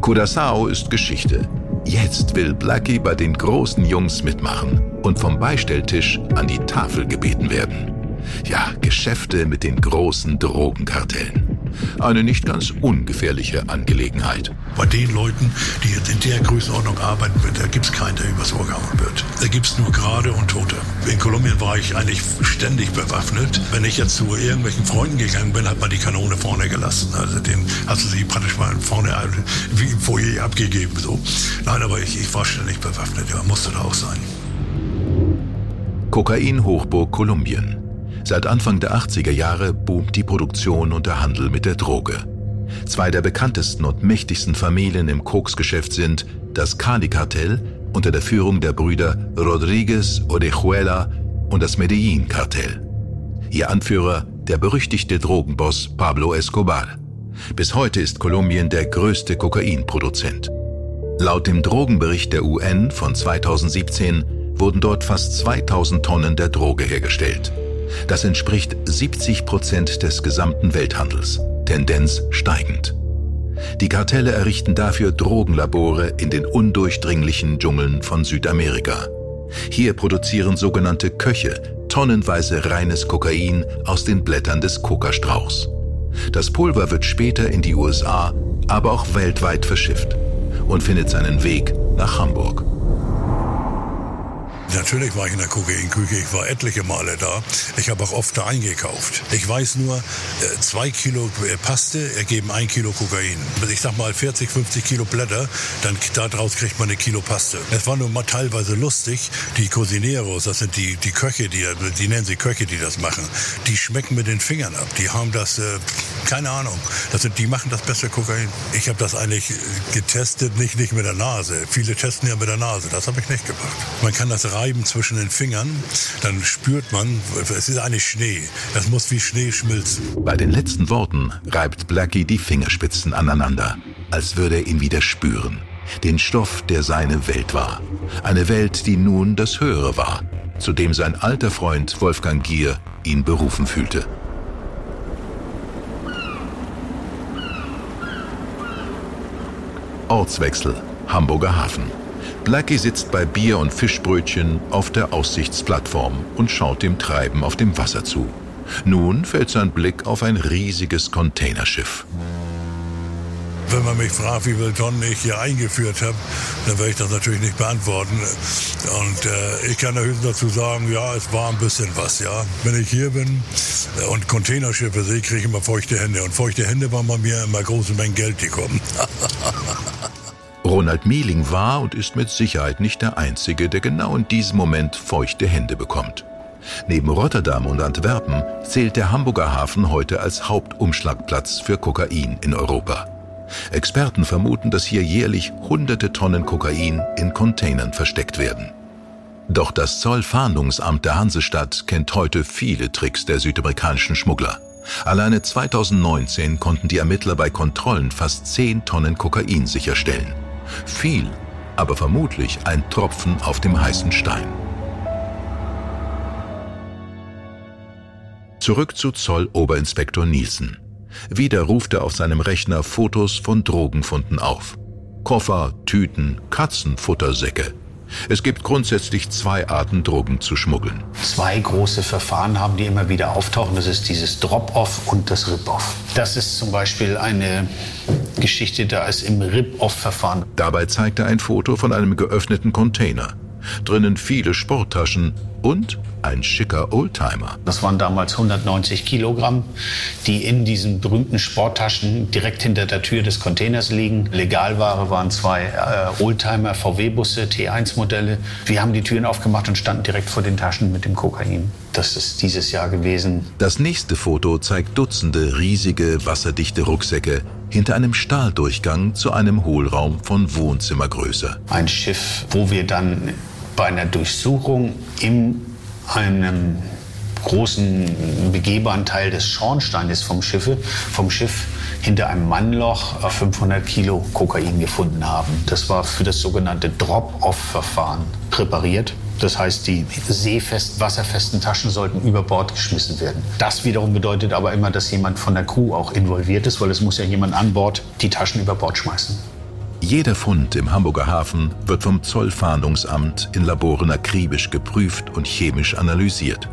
Curaçao ist Geschichte. Jetzt will Blackie bei den großen Jungs mitmachen und vom Beistelltisch an die Tafel gebeten werden. Ja, Geschäfte mit den großen Drogenkartellen. Eine nicht ganz ungefährliche Angelegenheit. Bei den Leuten, die jetzt in der Größenordnung arbeiten, da gibt's keinen, der übers Ohr gehauen wird. Da gibt's nur Gerade und Tote. In Kolumbien war ich eigentlich ständig bewaffnet. Wenn ich jetzt zu irgendwelchen Freunden gegangen bin, hat man die Kanone vorne gelassen. Also den hast du sie praktisch mal vorne wie im Foyer abgegeben. So. Nein, aber ich, ich war ständig bewaffnet. Ja, musste da auch sein. Kokain-Hochburg Kolumbien. Seit Anfang der 80er Jahre boomt die Produktion und der Handel mit der Droge. Zwei der bekanntesten und mächtigsten Familien im Koksgeschäft sind das Cali-Kartell unter der Führung der Brüder Rodriguez Orejuela und das Medellin-Kartell. Ihr Anführer der berüchtigte Drogenboss Pablo Escobar. Bis heute ist Kolumbien der größte Kokainproduzent. Laut dem Drogenbericht der UN von 2017 wurden dort fast 2000 Tonnen der Droge hergestellt. Das entspricht 70 Prozent des gesamten Welthandels, Tendenz steigend. Die Kartelle errichten dafür Drogenlabore in den undurchdringlichen Dschungeln von Südamerika. Hier produzieren sogenannte Köche tonnenweise reines Kokain aus den Blättern des Kokastrauchs. Das Pulver wird später in die USA, aber auch weltweit verschifft und findet seinen Weg nach Hamburg. Natürlich war ich in der Kokainküche, ich war etliche Male da. Ich habe auch oft da eingekauft. Ich weiß nur, äh, zwei Kilo äh, Paste ergeben ein Kilo Kokain. Ich sag mal 40, 50 Kilo Blätter, dann daraus kriegt man eine Kilo Paste. Es war nur mal teilweise lustig. Die Cocineros, das sind die, die Köche, die, die nennen sie Köche, die das machen, die schmecken mit den Fingern ab. Die haben das, äh, keine Ahnung, das sind, die machen das beste Kokain. Ich habe das eigentlich getestet, nicht, nicht mit der Nase. Viele testen ja mit der Nase, das habe ich nicht gemacht. Man kann das reiben zwischen den Fingern, dann spürt man, es ist eigentlich Schnee. Das muss wie Schnee schmilzen. Bei den letzten Worten reibt Blackie die Fingerspitzen aneinander, als würde er ihn wieder spüren. Den Stoff, der seine Welt war. Eine Welt, die nun das Höhere war, zu dem sein alter Freund Wolfgang Gier ihn berufen fühlte. Ortswechsel, Hamburger Hafen. Blackie sitzt bei Bier und Fischbrötchen auf der Aussichtsplattform und schaut dem Treiben auf dem Wasser zu. Nun fällt sein Blick auf ein riesiges Containerschiff. Wenn man mich fragt, wie viele Tonnen ich hier eingeführt habe, dann werde ich das natürlich nicht beantworten. Und äh, ich kann höchstens dazu sagen, ja, es war ein bisschen was, ja. Wenn ich hier bin und Containerschiffe sehe, kriege ich immer feuchte Hände. Und feuchte Hände waren bei mir immer große Mengen Geld, die kommen. Ronald Mieling war und ist mit Sicherheit nicht der Einzige, der genau in diesem Moment feuchte Hände bekommt. Neben Rotterdam und Antwerpen zählt der Hamburger Hafen heute als Hauptumschlagplatz für Kokain in Europa. Experten vermuten, dass hier jährlich hunderte Tonnen Kokain in Containern versteckt werden. Doch das Zollfahndungsamt der Hansestadt kennt heute viele Tricks der südamerikanischen Schmuggler. Alleine 2019 konnten die Ermittler bei Kontrollen fast 10 Tonnen Kokain sicherstellen. Viel, aber vermutlich ein Tropfen auf dem heißen Stein. Zurück zu Zolloberinspektor Nielsen. Wieder ruft er auf seinem Rechner Fotos von Drogenfunden auf. Koffer, Tüten, Katzenfuttersäcke. Es gibt grundsätzlich zwei Arten, Drogen zu schmuggeln. Zwei große Verfahren haben, die immer wieder auftauchen. Das ist dieses Drop-Off und das Rip-Off. Das ist zum Beispiel eine Geschichte, da ist im Rip-Off-Verfahren. Dabei zeigt er ein Foto von einem geöffneten Container. Drinnen viele Sporttaschen und ein schicker Oldtimer. Das waren damals 190 Kilogramm, die in diesen berühmten Sporttaschen direkt hinter der Tür des Containers liegen. Legalware waren zwei äh, Oldtimer VW-Busse, T1-Modelle. Wir haben die Türen aufgemacht und standen direkt vor den Taschen mit dem Kokain. Das ist dieses Jahr gewesen. Das nächste Foto zeigt Dutzende riesige, wasserdichte Rucksäcke hinter einem Stahldurchgang zu einem Hohlraum von Wohnzimmergröße. Ein Schiff, wo wir dann bei einer Durchsuchung in einem großen begehbaren Teil des Schornsteines vom, Schiffe, vom Schiff hinter einem Mannloch 500 Kilo Kokain gefunden haben. Das war für das sogenannte Drop-Off-Verfahren präpariert. Das heißt, die seefest, wasserfesten Taschen sollten über Bord geschmissen werden. Das wiederum bedeutet aber immer, dass jemand von der Crew auch involviert ist, weil es muss ja jemand an Bord die Taschen über Bord schmeißen. Jeder Fund im Hamburger Hafen wird vom Zollfahndungsamt in Laboren akribisch geprüft und chemisch analysiert.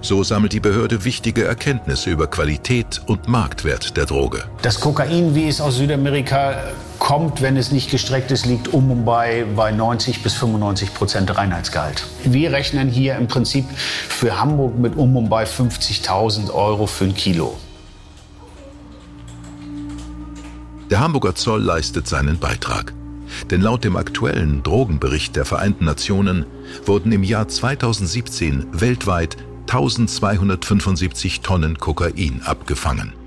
So sammelt die Behörde wichtige Erkenntnisse über Qualität und Marktwert der Droge. Das Kokain, wie es aus Südamerika kommt, wenn es nicht gestreckt ist, liegt um bei, bei 90 bis 95 Prozent Reinheitsgehalt. Wir rechnen hier im Prinzip für Hamburg mit um und bei 50.000 Euro für ein Kilo. Der Hamburger Zoll leistet seinen Beitrag. Denn laut dem aktuellen Drogenbericht der Vereinten Nationen wurden im Jahr 2017 weltweit 1275 Tonnen Kokain abgefangen.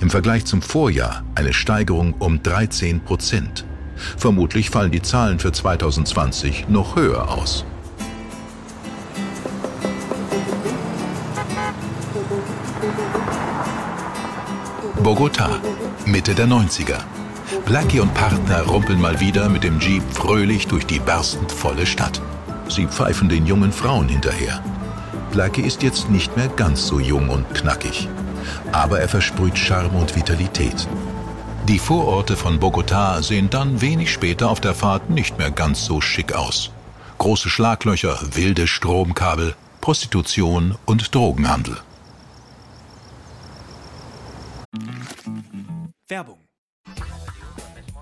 Im Vergleich zum Vorjahr eine Steigerung um 13 Prozent. Vermutlich fallen die Zahlen für 2020 noch höher aus. Bogota, Mitte der 90er. Blackie und Partner rumpeln mal wieder mit dem Jeep fröhlich durch die berstend volle Stadt. Sie pfeifen den jungen Frauen hinterher. Blackie ist jetzt nicht mehr ganz so jung und knackig. Aber er versprüht Charme und Vitalität. Die Vororte von Bogotá sehen dann wenig später auf der Fahrt nicht mehr ganz so schick aus. Große Schlaglöcher, wilde Stromkabel, Prostitution und Drogenhandel. Werbung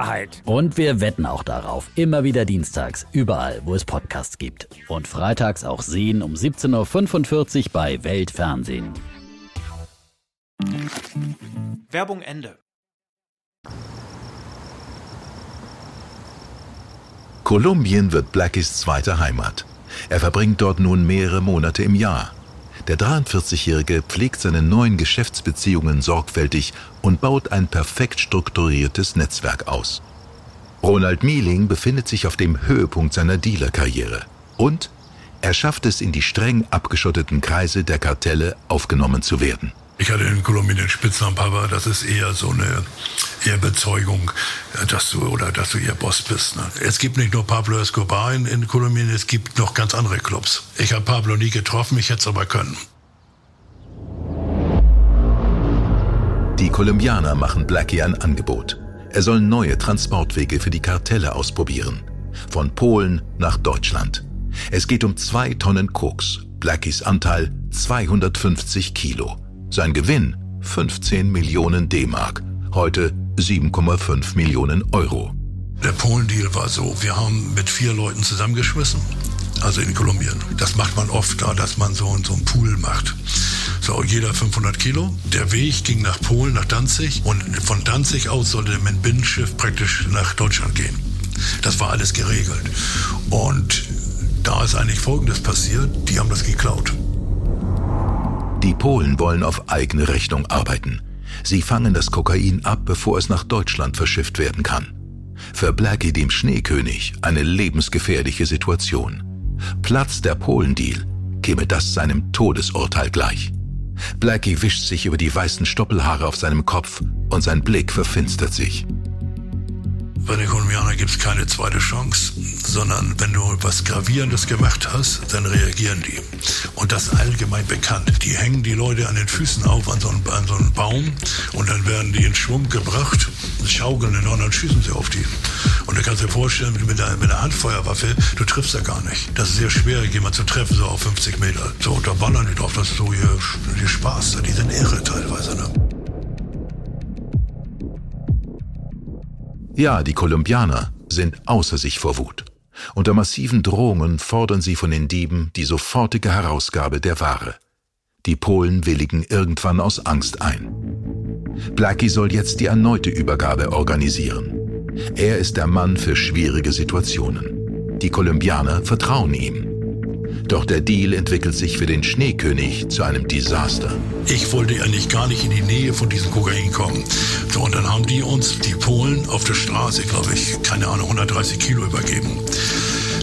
Wahrheit. Und wir wetten auch darauf. Immer wieder dienstags, überall, wo es Podcasts gibt. Und freitags auch sehen um 17.45 Uhr bei Weltfernsehen. Werbung Ende. Kolumbien wird Blackies zweite Heimat. Er verbringt dort nun mehrere Monate im Jahr. Der 43-Jährige pflegt seine neuen Geschäftsbeziehungen sorgfältig und baut ein perfekt strukturiertes Netzwerk aus. Ronald Mieling befindet sich auf dem Höhepunkt seiner Dealerkarriere und er schafft es in die streng abgeschotteten Kreise der Kartelle aufgenommen zu werden. Ich hatte in Kolumbien den Spitznamen Papa, das ist eher so eine Ehrbezeugung, dass du oder dass du ihr Boss bist. Ne? Es gibt nicht nur Pablo Escobar in, in Kolumbien, es gibt noch ganz andere Clubs. Ich habe Pablo nie getroffen, ich hätte es aber können. Die Kolumbianer machen Blackie ein Angebot. Er soll neue Transportwege für die Kartelle ausprobieren. Von Polen nach Deutschland. Es geht um zwei Tonnen Koks. Blackies Anteil 250 Kilo. Sein Gewinn 15 Millionen D-Mark. Heute 7,5 Millionen Euro. Der Polen-Deal war so, wir haben mit vier Leuten zusammengeschmissen, also in Kolumbien. Das macht man oft da, dass man so, so einen Pool macht. So, jeder 500 Kilo. Der Weg ging nach Polen, nach Danzig und von Danzig aus sollte mein Binnenschiff praktisch nach Deutschland gehen. Das war alles geregelt. Und da ist eigentlich Folgendes passiert, die haben das geklaut. Die Polen wollen auf eigene Rechnung arbeiten. Sie fangen das Kokain ab, bevor es nach Deutschland verschifft werden kann. Für Blackie, dem Schneekönig, eine lebensgefährliche Situation. Platz der Polendeal, käme das seinem Todesurteil gleich. Blackie wischt sich über die weißen Stoppelhaare auf seinem Kopf und sein Blick verfinstert sich. Bei den Kolumbianern gibt es keine zweite Chance, sondern wenn du was Gravierendes gemacht hast, dann reagieren die. Und das allgemein bekannt. Die hängen die Leute an den Füßen auf an so einen, an so einen Baum und dann werden die in Schwung gebracht, schaukeln und dann schießen sie auf die. Und du kannst dir vorstellen, mit einer, mit einer Handfeuerwaffe, du triffst ja gar nicht. Das ist sehr schwer, jemanden zu treffen, so auf 50 Meter. So, da ballern die drauf, das ist so hier, hier Spaß, die sind irre teilweise. Ne? Ja, die Kolumbianer sind außer sich vor Wut. Unter massiven Drohungen fordern sie von den Dieben die sofortige Herausgabe der Ware. Die Polen willigen irgendwann aus Angst ein. Blackie soll jetzt die erneute Übergabe organisieren. Er ist der Mann für schwierige Situationen. Die Kolumbianer vertrauen ihm. Doch der Deal entwickelt sich für den Schneekönig zu einem Desaster. Ich wollte eigentlich gar nicht in die Nähe von diesem Kokain kommen. So, und dann haben die uns, die Polen, auf der Straße, glaube ich, keine Ahnung, 130 Kilo übergeben.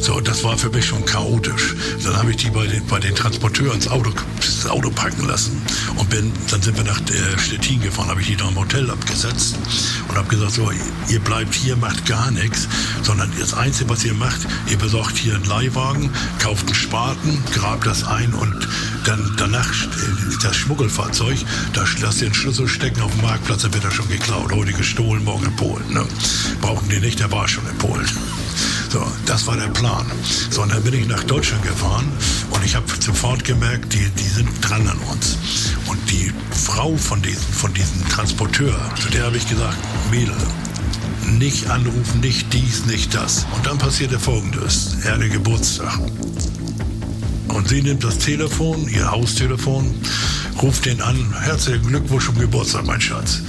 So, das war für mich schon chaotisch. Dann habe ich die bei den, bei den Transporteuren ins Auto, ins Auto packen lassen und bin, dann sind wir nach äh, Stettin gefahren, habe ich die da im Hotel abgesetzt und habe gesagt, so, ihr bleibt hier, macht gar nichts, sondern das Einzige, was ihr macht, ihr besorgt hier einen Leihwagen, kauft einen Spaten, grabt das ein und dann danach äh, das Schmuggelfahrzeug, da lasst ihr den Schlüssel stecken auf dem Marktplatz, dann wird er schon geklaut. Heute gestohlen, morgen in Polen. Ne? Brauchen die nicht, der war schon in Polen. So, das war der Plan. So, und dann bin ich nach Deutschland gefahren und ich habe sofort gemerkt, die, die sind dran an uns. Und die Frau von diesem, von diesem Transporteur, zu der habe ich gesagt, Mädel, nicht anrufen, nicht dies, nicht das. Und dann passierte Folgendes. Er hatte Geburtstag. Und sie nimmt das Telefon, ihr Haustelefon, ruft den an, herzlichen Glückwunsch zum Geburtstag, mein Schatz.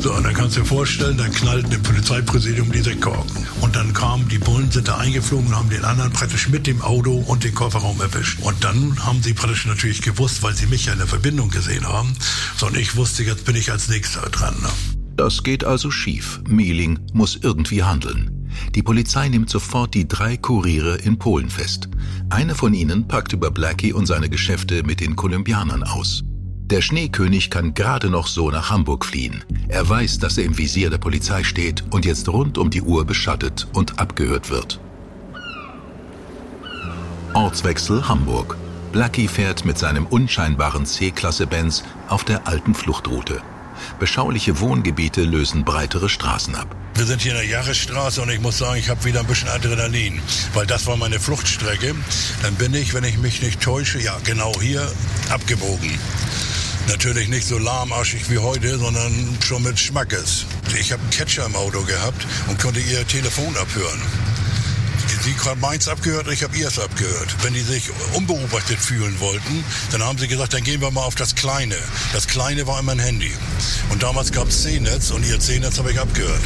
So, und dann kannst du dir vorstellen, dann knallten im Polizeipräsidium die Sektkorken. Und dann kamen die Bullen, sind da eingeflogen und haben den anderen praktisch mit dem Auto und den Kofferraum erwischt. Und dann haben sie praktisch natürlich gewusst, weil sie mich ja in der Verbindung gesehen haben, sondern ich wusste, jetzt bin ich als nächster dran. Ne? Das geht also schief. Mieling muss irgendwie handeln. Die Polizei nimmt sofort die drei Kuriere in Polen fest. Einer von ihnen packt über Blackie und seine Geschäfte mit den Kolumbianern aus. Der Schneekönig kann gerade noch so nach Hamburg fliehen. Er weiß, dass er im Visier der Polizei steht und jetzt rund um die Uhr beschattet und abgehört wird. Ortswechsel Hamburg. Blackie fährt mit seinem unscheinbaren C-Klasse Benz auf der alten Fluchtroute. Beschauliche Wohngebiete lösen breitere Straßen ab. Wir sind hier in der Jahresstraße und ich muss sagen, ich habe wieder ein bisschen Adrenalin, weil das war meine Fluchtstrecke. Dann bin ich, wenn ich mich nicht täusche, ja genau hier abgebogen. Natürlich nicht so lahmarschig wie heute, sondern schon mit Schmackes. Ich habe einen Catcher im Auto gehabt und konnte ihr Telefon abhören. Sie gerade meins abgehört, ich habe ihrs abgehört. Wenn die sich unbeobachtet fühlen wollten, dann haben sie gesagt, dann gehen wir mal auf das Kleine. Das Kleine war immer ein Handy. Und damals gab es C-Netz und ihr C-Netz habe ich abgehört.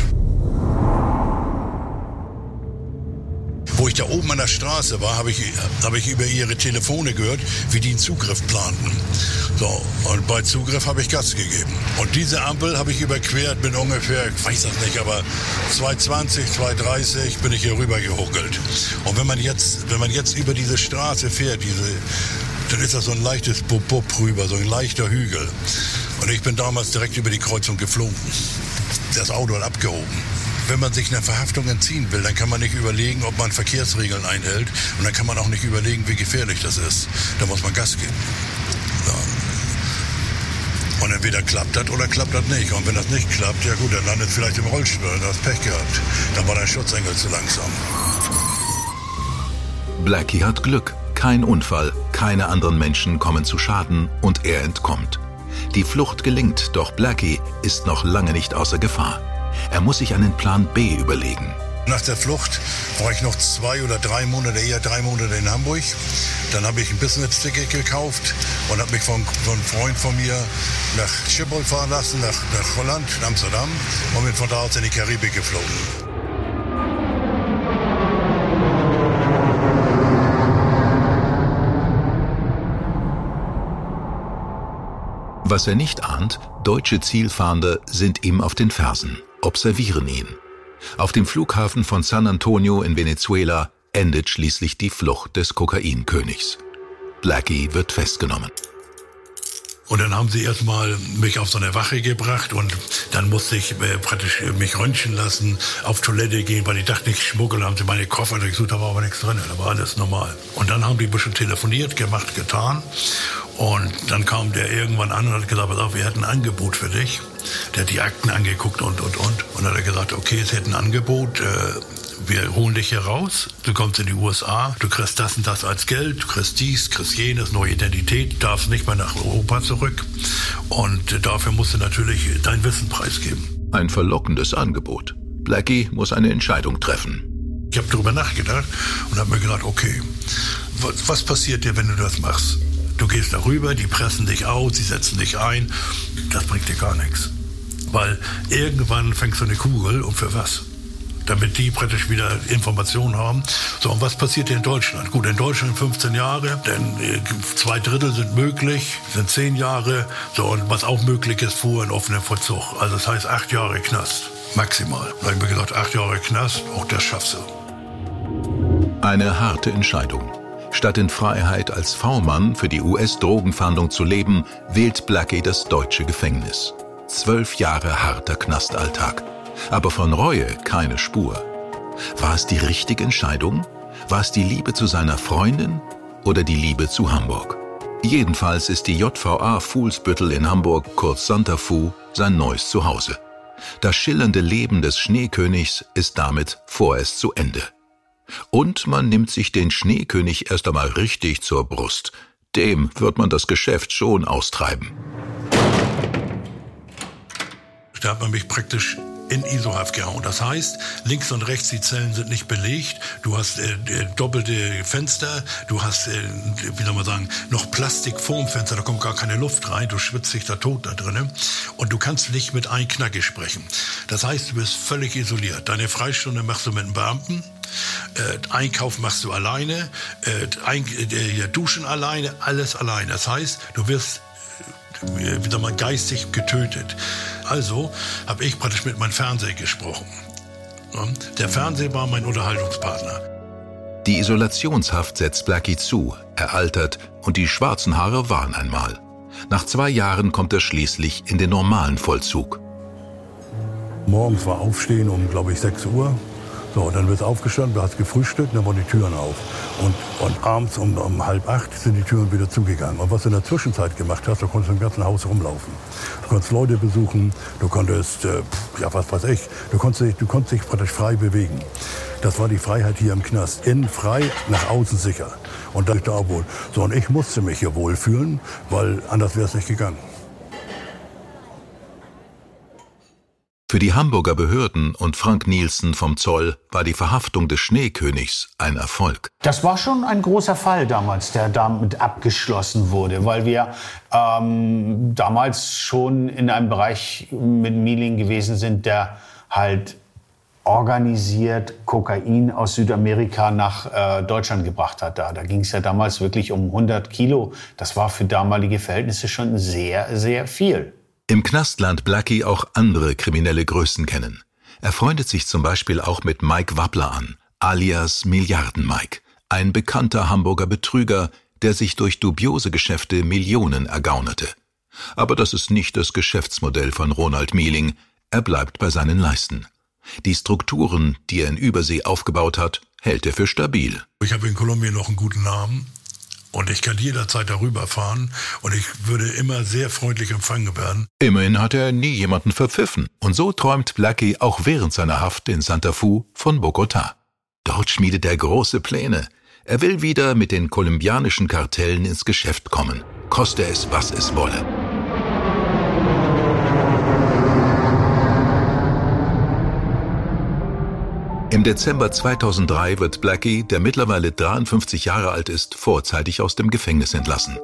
Wo ich da oben an der Straße war, habe ich, hab ich über ihre Telefone gehört, wie die einen Zugriff planten. So, und bei Zugriff habe ich Gas gegeben. Und diese Ampel habe ich überquert mit ungefähr, ich weiß das nicht, aber 220, 230 bin ich hier rüber gehuckelt. Und wenn man jetzt, wenn man jetzt über diese Straße fährt, diese, dann ist das so ein leichtes Bub-Bub rüber, so ein leichter Hügel. Und ich bin damals direkt über die Kreuzung geflogen. Das Auto hat abgehoben wenn man sich einer Verhaftung entziehen will, dann kann man nicht überlegen, ob man Verkehrsregeln einhält. Und dann kann man auch nicht überlegen, wie gefährlich das ist. Da muss man Gas geben. Und entweder klappt das oder klappt das nicht. Und wenn das nicht klappt, ja gut, dann landet vielleicht im Rollstuhl. Dann hast Pech gehabt. Dann war dein Schutzengel zu langsam. Blackie hat Glück. Kein Unfall, keine anderen Menschen kommen zu Schaden und er entkommt. Die Flucht gelingt, doch Blackie ist noch lange nicht außer Gefahr. Er muss sich einen Plan B überlegen. Nach der Flucht war ich noch zwei oder drei Monate, eher drei Monate in Hamburg. Dann habe ich ein Business-Ticket gekauft und habe mich von, von einem Freund von mir nach Schiphol fahren lassen, nach, nach Holland, Amsterdam und bin von da aus in die Karibik geflogen. Was er nicht ahnt, deutsche Zielfahnder sind ihm auf den Fersen observieren ihn. Auf dem Flughafen von San Antonio in Venezuela endet schließlich die Flucht des Kokainkönigs. Blackie wird festgenommen. Und dann haben sie erstmal mich auf so eine Wache gebracht und dann musste ich äh, praktisch mich röntgen lassen, auf Toilette gehen, weil ich dachte, ich schmuggeln, haben sie meine Koffer gesucht, da war aber nichts drin, da war alles normal. Und dann haben die ein bisschen telefoniert, gemacht, getan und dann kam der irgendwann an und hat gesagt, pass auf, wir hätten ein Angebot für dich. Der hat die Akten angeguckt und, und, und. Und dann hat er gesagt, okay, es hätte ein Angebot, äh, wir holen dich hier raus, du kommst in die USA, du kriegst das und das als Geld, du kriegst dies, kriegst jenes, neue Identität, darfst nicht mehr nach Europa zurück. Und dafür musst du natürlich dein Wissen preisgeben. Ein verlockendes Angebot. Blackie muss eine Entscheidung treffen. Ich habe darüber nachgedacht und habe mir gedacht, okay, was, was passiert dir, wenn du das machst? Du gehst darüber, die pressen dich aus, sie setzen dich ein. Das bringt dir gar nichts. Weil irgendwann fängst du eine Kugel und für was? damit die praktisch wieder Informationen haben. So, und was passiert hier in Deutschland? Gut, in Deutschland 15 Jahre, denn äh, zwei Drittel sind möglich, sind 10 Jahre. So, und was auch möglich ist, vor in offenem Vollzug. Also das heißt acht Jahre Knast, maximal. Da habe ich mir gesagt, acht Jahre Knast, auch das schaffst du. Eine harte Entscheidung. Statt in Freiheit als V-Mann für die US-Drogenfahndung zu leben, wählt Blackie das deutsche Gefängnis. Zwölf Jahre harter Knastalltag. Aber von Reue keine Spur. War es die richtige Entscheidung? War es die Liebe zu seiner Freundin oder die Liebe zu Hamburg? Jedenfalls ist die JVA Fuhlsbüttel in Hamburg, kurz Santa Fu, sein neues Zuhause. Das schillernde Leben des Schneekönigs ist damit vorerst zu Ende. Und man nimmt sich den Schneekönig erst einmal richtig zur Brust. Dem wird man das Geschäft schon austreiben. Da hat man mich praktisch in ISO-Haft gehauen. Das heißt, links und rechts die Zellen sind nicht belegt. Du hast äh, äh, doppelte Fenster. Du hast, äh, wie soll man sagen, noch Plastik vorm Fenster. Da kommt gar keine Luft rein. Du schwitzt dich da tot da drinnen. Und du kannst nicht mit ein Knacke sprechen. Das heißt, du bist völlig isoliert. Deine Freistunde machst du mit einem Beamten. Äh, Einkauf machst du alleine, äh, ein, äh, Duschen alleine, alles alleine. Das heißt, du wirst wieder mal geistig getötet. Also habe ich praktisch mit meinem Fernseher gesprochen. Der Fernseher war mein Unterhaltungspartner. Die Isolationshaft setzt Blackie zu, er altert und die schwarzen Haare waren einmal. Nach zwei Jahren kommt er schließlich in den normalen Vollzug. Morgens war Aufstehen um, glaube ich, 6 Uhr. So, dann wird aufgestanden, du hast gefrühstückt, dann waren die Türen auf. Und, und abends um, um, halb acht sind die Türen wieder zugegangen. Und was du in der Zwischenzeit gemacht hast, du konntest im ganzen Haus rumlaufen. Du konntest Leute besuchen, du konntest, äh, ja, was weiß ich, du konntest, dich, du konntest dich praktisch frei bewegen. Das war die Freiheit hier im Knast. Innen frei, nach außen sicher. Und da da wohl. So, und ich musste mich hier wohlfühlen, weil anders wäre es nicht gegangen. Für die Hamburger Behörden und Frank Nielsen vom Zoll war die Verhaftung des Schneekönigs ein Erfolg. Das war schon ein großer Fall damals, der damit abgeschlossen wurde, weil wir ähm, damals schon in einem Bereich mit Mieling gewesen sind, der halt organisiert Kokain aus Südamerika nach äh, Deutschland gebracht hat. Da, da ging es ja damals wirklich um 100 Kilo. Das war für damalige Verhältnisse schon sehr, sehr viel. Im Knast lernt Blackie auch andere kriminelle Größen kennen. Er freundet sich zum Beispiel auch mit Mike Wappler an, alias Milliarden Mike, ein bekannter Hamburger Betrüger, der sich durch dubiose Geschäfte Millionen ergaunerte. Aber das ist nicht das Geschäftsmodell von Ronald Mieling, er bleibt bei seinen Leisten. Die Strukturen, die er in Übersee aufgebaut hat, hält er für stabil. Ich habe in Kolumbien noch einen guten Namen. Und ich kann jederzeit darüber fahren und ich würde immer sehr freundlich empfangen werden. Immerhin hat er nie jemanden verpfiffen. Und so träumt Blackie auch während seiner Haft in Santa Fu von Bogota. Dort schmiedet er große Pläne. Er will wieder mit den kolumbianischen Kartellen ins Geschäft kommen, koste es, was es wolle. Im Dezember 2003 wird Blackie, der mittlerweile 53 Jahre alt ist, vorzeitig aus dem Gefängnis entlassen.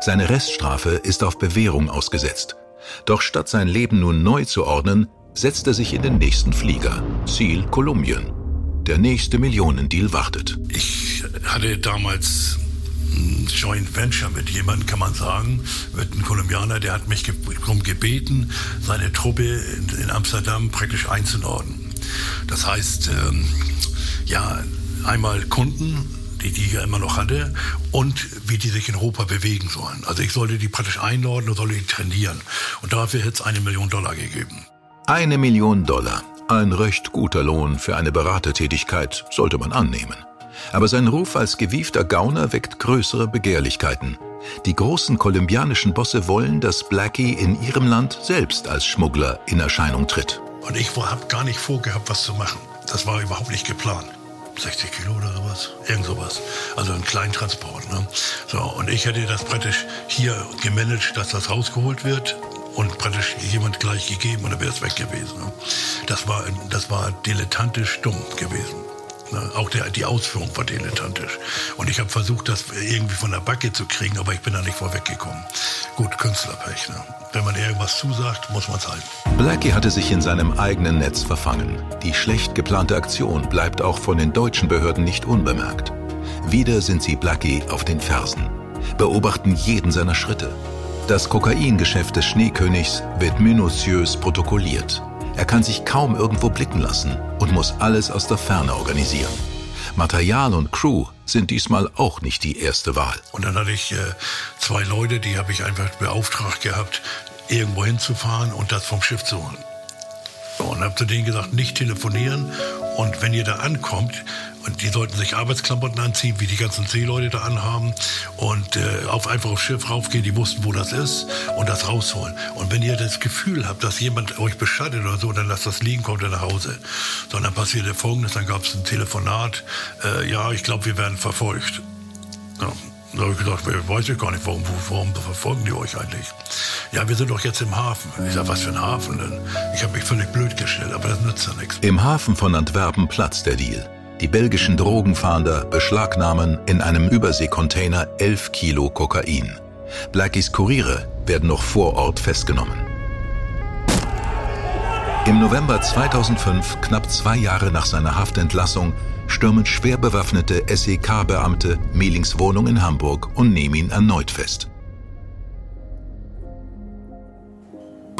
Seine Reststrafe ist auf Bewährung ausgesetzt. Doch statt sein Leben nun neu zu ordnen, setzt er sich in den nächsten Flieger. Ziel Kolumbien. Der nächste Millionendeal wartet. Ich hatte damals ein Joint Venture mit jemandem, kann man sagen, mit einem Kolumbianer, der hat mich darum gebeten, seine Truppe in Amsterdam praktisch einzunorden. Das heißt, ähm, ja, einmal Kunden, die die ja immer noch hatte, und wie die sich in Europa bewegen sollen. Also ich sollte die praktisch einladen und sollte die trainieren. Und dafür hätte es eine Million Dollar gegeben. Eine Million Dollar. Ein recht guter Lohn für eine Beratertätigkeit sollte man annehmen. Aber sein Ruf als gewiefter Gauner weckt größere Begehrlichkeiten. Die großen kolumbianischen Bosse wollen, dass Blackie in ihrem Land selbst als Schmuggler in Erscheinung tritt. Und ich habe gar nicht vorgehabt, was zu machen. Das war überhaupt nicht geplant. 60 Kilo oder sowas, irgend sowas. Also ein Kleintransport. Ne? So, und ich hätte das praktisch hier gemanagt, dass das rausgeholt wird und praktisch jemand gleich gegeben und dann wäre es weg gewesen. Ne? Das, war, das war dilettantisch dumm gewesen. Ne? Auch der, die Ausführung war dilettantisch. Und ich habe versucht, das irgendwie von der Backe zu kriegen, aber ich bin da nicht vorweggekommen. Gut, Künstlerpech. Ne? Wenn man irgendwas zusagt, muss man es halten. Blackie hatte sich in seinem eigenen Netz verfangen. Die schlecht geplante Aktion bleibt auch von den deutschen Behörden nicht unbemerkt. Wieder sind sie Blackie auf den Fersen, beobachten jeden seiner Schritte. Das Kokaingeschäft des Schneekönigs wird minutiös protokolliert. Er kann sich kaum irgendwo blicken lassen und muss alles aus der Ferne organisieren. Material und Crew sind diesmal auch nicht die erste Wahl. Und dann hatte ich äh, zwei Leute, die habe ich einfach beauftragt gehabt, irgendwo hinzufahren und das vom Schiff zu holen. Und habe zu denen gesagt, nicht telefonieren. Und wenn ihr da ankommt, und die sollten sich Arbeitsklamotten anziehen, wie die ganzen Seeleute da anhaben. Und äh, auf, einfach aufs Schiff raufgehen, die wussten, wo das ist, und das rausholen. Und wenn ihr das Gefühl habt, dass jemand euch beschattet oder so, dann lasst das liegen, kommt ihr nach Hause. Sondern passierte folgendes, dann gab es ein Telefonat, äh, ja, ich glaube, wir werden verfolgt. Ja. Da habe ich ich weiß ich gar nicht, warum, warum verfolgen die euch eigentlich? Ja, wir sind doch jetzt im Hafen. Ich sage, was für ein Hafen denn? Ich habe mich völlig blöd gestellt, aber das nützt ja nichts. Im Hafen von Antwerpen platzt der Deal. Die belgischen Drogenfahnder beschlagnahmen in einem Überseekontainer 11 Kilo Kokain. Blackies Kuriere werden noch vor Ort festgenommen. Im November 2005, knapp zwei Jahre nach seiner Haftentlassung, stürmen schwer bewaffnete SEK-Beamte Mehlings Wohnung in Hamburg und nehmen ihn erneut fest.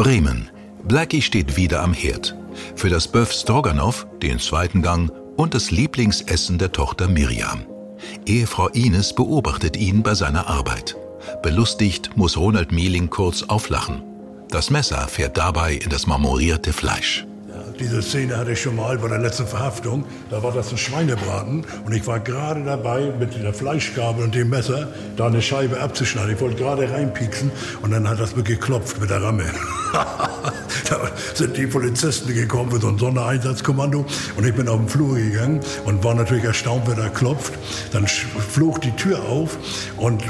Bremen. Blackie steht wieder am Herd. Für das Bœuf Stroganoff, den zweiten Gang und das Lieblingsessen der Tochter Miriam. Ehefrau Ines beobachtet ihn bei seiner Arbeit. Belustigt muss Ronald Mieling kurz auflachen. Das Messer fährt dabei in das marmorierte Fleisch. Diese Szene hatte ich schon mal bei der letzten Verhaftung. Da war das ein Schweinebraten und ich war gerade dabei, mit der Fleischgabel und dem Messer da eine Scheibe abzuschneiden. Ich wollte gerade reinpieksen und dann hat das mir geklopft mit der Ramme. da sind die Polizisten gekommen für so ein Sondereinsatzkommando und ich bin auf den Flur gegangen und war natürlich erstaunt, wer da klopft. Dann flog die Tür auf und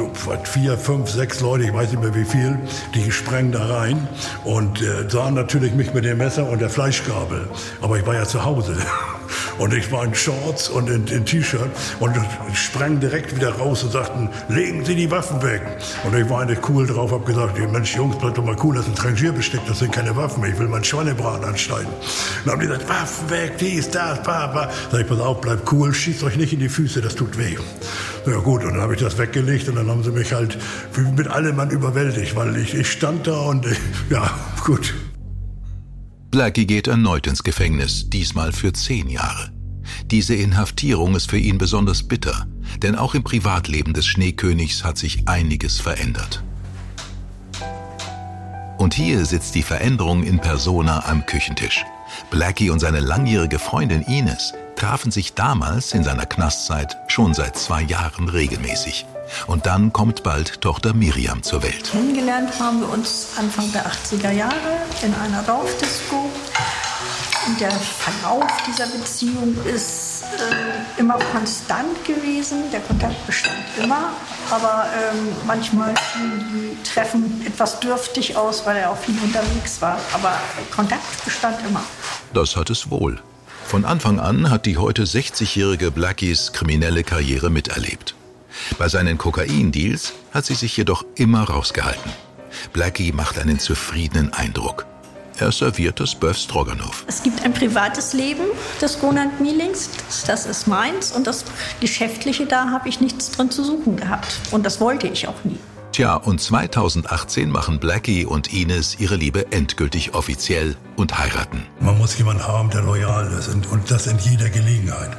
vier, fünf, sechs Leute, ich weiß nicht mehr wie viel, die sprangen da rein und äh, sahen natürlich mich mit dem Messer und der Fleischgabel. Aber ich war ja zu Hause. Und ich war in Shorts und in, in T-Shirt und sprang direkt wieder raus und sagten, legen Sie die Waffen weg. Und ich war eigentlich cool drauf, habe gesagt, Mensch, Jungs, bleibt doch mal cool, das ist ein Trangierbesteck, das sind keine Waffen, ich will meinen Schweinebraten anschneiden. Und dann haben die gesagt, Waffen weg, dies, das, papa. Sag ich, pass auf, bleibt cool, schießt euch nicht in die Füße, das tut weh. Ja gut, und dann habe ich das weggelegt und dann haben sie mich halt mit allem Mann überwältigt, weil ich, ich stand da und ja, gut. Blackie geht erneut ins Gefängnis, diesmal für zehn Jahre. Diese Inhaftierung ist für ihn besonders bitter, denn auch im Privatleben des Schneekönigs hat sich einiges verändert. Und hier sitzt die Veränderung in Persona am Küchentisch. Blackie und seine langjährige Freundin Ines trafen sich damals in seiner Knastzeit schon seit zwei Jahren regelmäßig. Und dann kommt bald Tochter Miriam zur Welt. Kennengelernt haben wir uns Anfang der 80er Jahre in einer Dorfdisco. Und der Verlauf dieser Beziehung ist äh, immer konstant gewesen. Der Kontakt bestand immer. Aber ähm, manchmal fielen die Treffen etwas dürftig aus, weil er auch viel unterwegs war. Aber Kontakt bestand immer. Das hat es wohl. Von Anfang an hat die heute 60-jährige Blackies kriminelle Karriere miterlebt. Bei seinen Kokain-Deals hat sie sich jedoch immer rausgehalten. Blackie macht einen zufriedenen Eindruck. Er serviert das Bœuf Stroganoff. Es gibt ein privates Leben des Ronald Mielings, das ist meins. Und das Geschäftliche, da habe ich nichts drin zu suchen gehabt. Und das wollte ich auch nie. Tja, und 2018 machen Blackie und Ines ihre Liebe endgültig offiziell und heiraten. Man muss jemanden haben, der loyal ist und, und das in jeder Gelegenheit.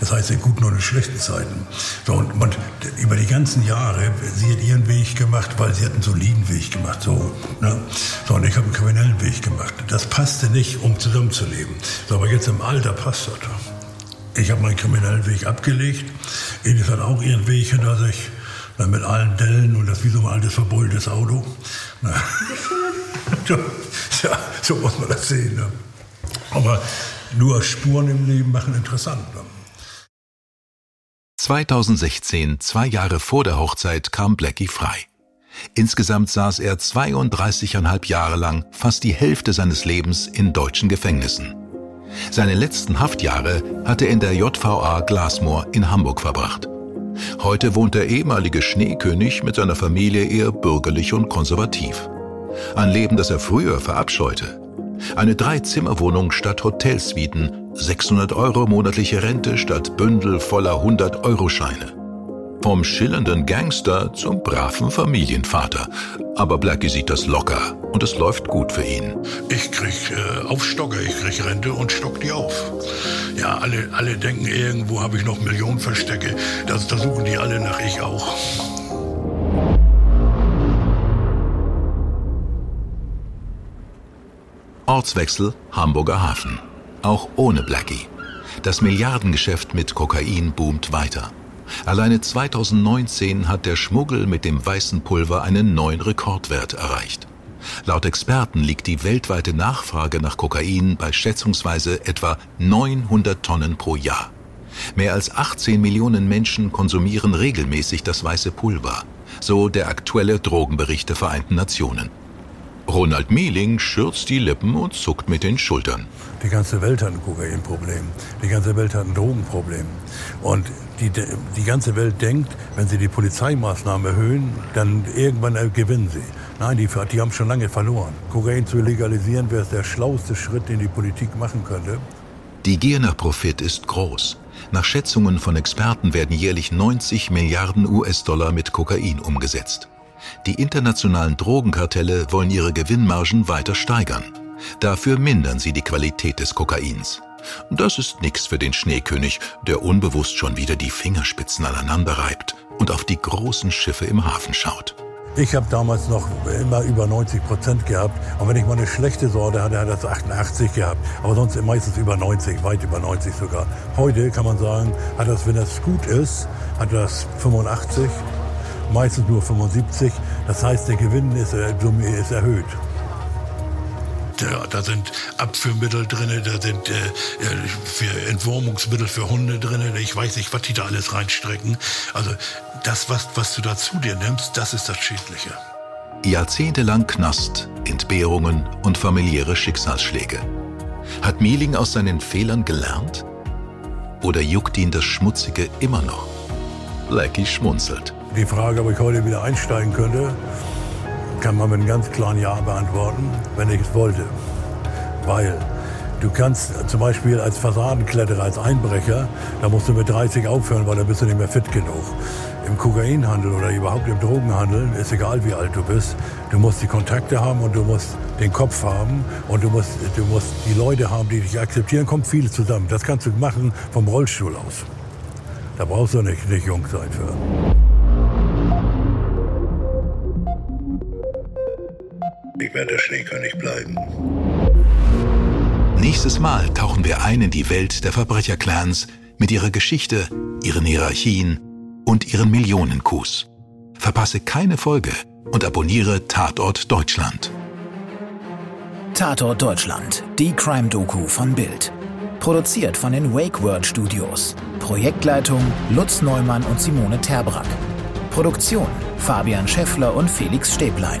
Das heißt in guten und in schlechten Zeiten. So, und man, über die ganzen Jahre, sie hat ihren Weg gemacht, weil sie hat einen soliden Weg gemacht. So, ne? so und ich habe einen kriminellen Weg gemacht. Das passte nicht, um zusammenzuleben. So, aber jetzt im Alter passt das. Ich habe meinen kriminellen Weg abgelegt. Ines hat auch ihren Weg hinter sich. Na, mit allen Dellen und das wie so ein altes verbeultes Auto. Ja, so muss man das sehen. Ne? Aber nur Spuren im Leben machen interessant. Ne? 2016, zwei Jahre vor der Hochzeit, kam Blackie frei. Insgesamt saß er 32,5 Jahre lang, fast die Hälfte seines Lebens in deutschen Gefängnissen. Seine letzten Haftjahre hatte er in der JVA Glasmoor in Hamburg verbracht. Heute wohnt der ehemalige Schneekönig mit seiner Familie eher bürgerlich und konservativ. Ein Leben, das er früher verabscheute. Eine Dreizimmerwohnung statt Hotelsuiten, 600 Euro monatliche Rente statt Bündel voller 100-Euro-Scheine. Vom schillernden Gangster zum braven Familienvater. Aber Blackie sieht das locker und es läuft gut für ihn. Ich krieg äh, Aufstocker, ich krieg Rente und stock die auf. Ja, alle, alle denken, irgendwo habe ich noch Millionen Verstecke. Das, da suchen die alle nach, ich auch. Ortswechsel Hamburger Hafen. Auch ohne Blackie. Das Milliardengeschäft mit Kokain boomt weiter. Alleine 2019 hat der Schmuggel mit dem weißen Pulver einen neuen Rekordwert erreicht. Laut Experten liegt die weltweite Nachfrage nach Kokain bei schätzungsweise etwa 900 Tonnen pro Jahr. Mehr als 18 Millionen Menschen konsumieren regelmäßig das weiße Pulver, so der aktuelle Drogenbericht der Vereinten Nationen. Ronald Mieling schürzt die Lippen und zuckt mit den Schultern. Die ganze Welt hat ein Kokainproblem. Die ganze Welt hat ein Drogenproblem. Und die, die ganze Welt denkt, wenn sie die Polizeimaßnahmen erhöhen, dann irgendwann gewinnen sie. Nein, die, die haben schon lange verloren. Kokain zu legalisieren wäre der schlauste Schritt, den die Politik machen könnte. Die Gier nach Profit ist groß. Nach Schätzungen von Experten werden jährlich 90 Milliarden US-Dollar mit Kokain umgesetzt. Die internationalen Drogenkartelle wollen ihre Gewinnmargen weiter steigern. Dafür mindern sie die Qualität des Kokains. Das ist nichts für den Schneekönig, der unbewusst schon wieder die Fingerspitzen aneinander reibt und auf die großen Schiffe im Hafen schaut. Ich habe damals noch immer über 90 Prozent gehabt. Und wenn ich mal eine schlechte Sorte hatte, hat das 88 gehabt. Aber sonst meistens über 90, weit über 90 sogar. Heute kann man sagen, hat das, wenn das gut ist, hat das 85, meistens nur 75. Das heißt, der Gewinn ist, äh, ist erhöht. Da, da, sind Abführmittel drin, da sind äh, äh, für Entwurmungsmittel für Hunde drin. Ich weiß nicht, was die da alles reinstrecken. Also das, was, was du da zu dir nimmst, das ist das Schädliche. Jahrzehntelang Knast, Entbehrungen und familiäre Schicksalsschläge. Hat Mieling aus seinen Fehlern gelernt? Oder juckt ihn das Schmutzige immer noch? Blackie schmunzelt. Die Frage, ob ich heute wieder einsteigen könnte, kann man mit einem ganz klaren Ja beantworten, wenn ich es wollte. Weil du kannst zum Beispiel als Fassadenkletterer, als Einbrecher, da musst du mit 30 aufhören, weil da bist du nicht mehr fit genug. Im Kokainhandel oder überhaupt im Drogenhandel ist egal, wie alt du bist. Du musst die Kontakte haben und du musst den Kopf haben und du musst, du musst die Leute haben, die dich akzeptieren. Kommt viel zusammen. Das kannst du machen vom Rollstuhl aus. Da brauchst du nicht, nicht jung sein für. Ich werde der Schneekönig bleiben. Nächstes Mal tauchen wir ein in die Welt der Verbrecherclans mit ihrer Geschichte, ihren Hierarchien und ihren Millionenkus. Verpasse keine Folge und abonniere Tatort Deutschland. Tatort Deutschland, die Crime-Doku von Bild. Produziert von den Wake World Studios. Projektleitung Lutz Neumann und Simone Terbrack. Produktion Fabian Scheffler und Felix Stäblein.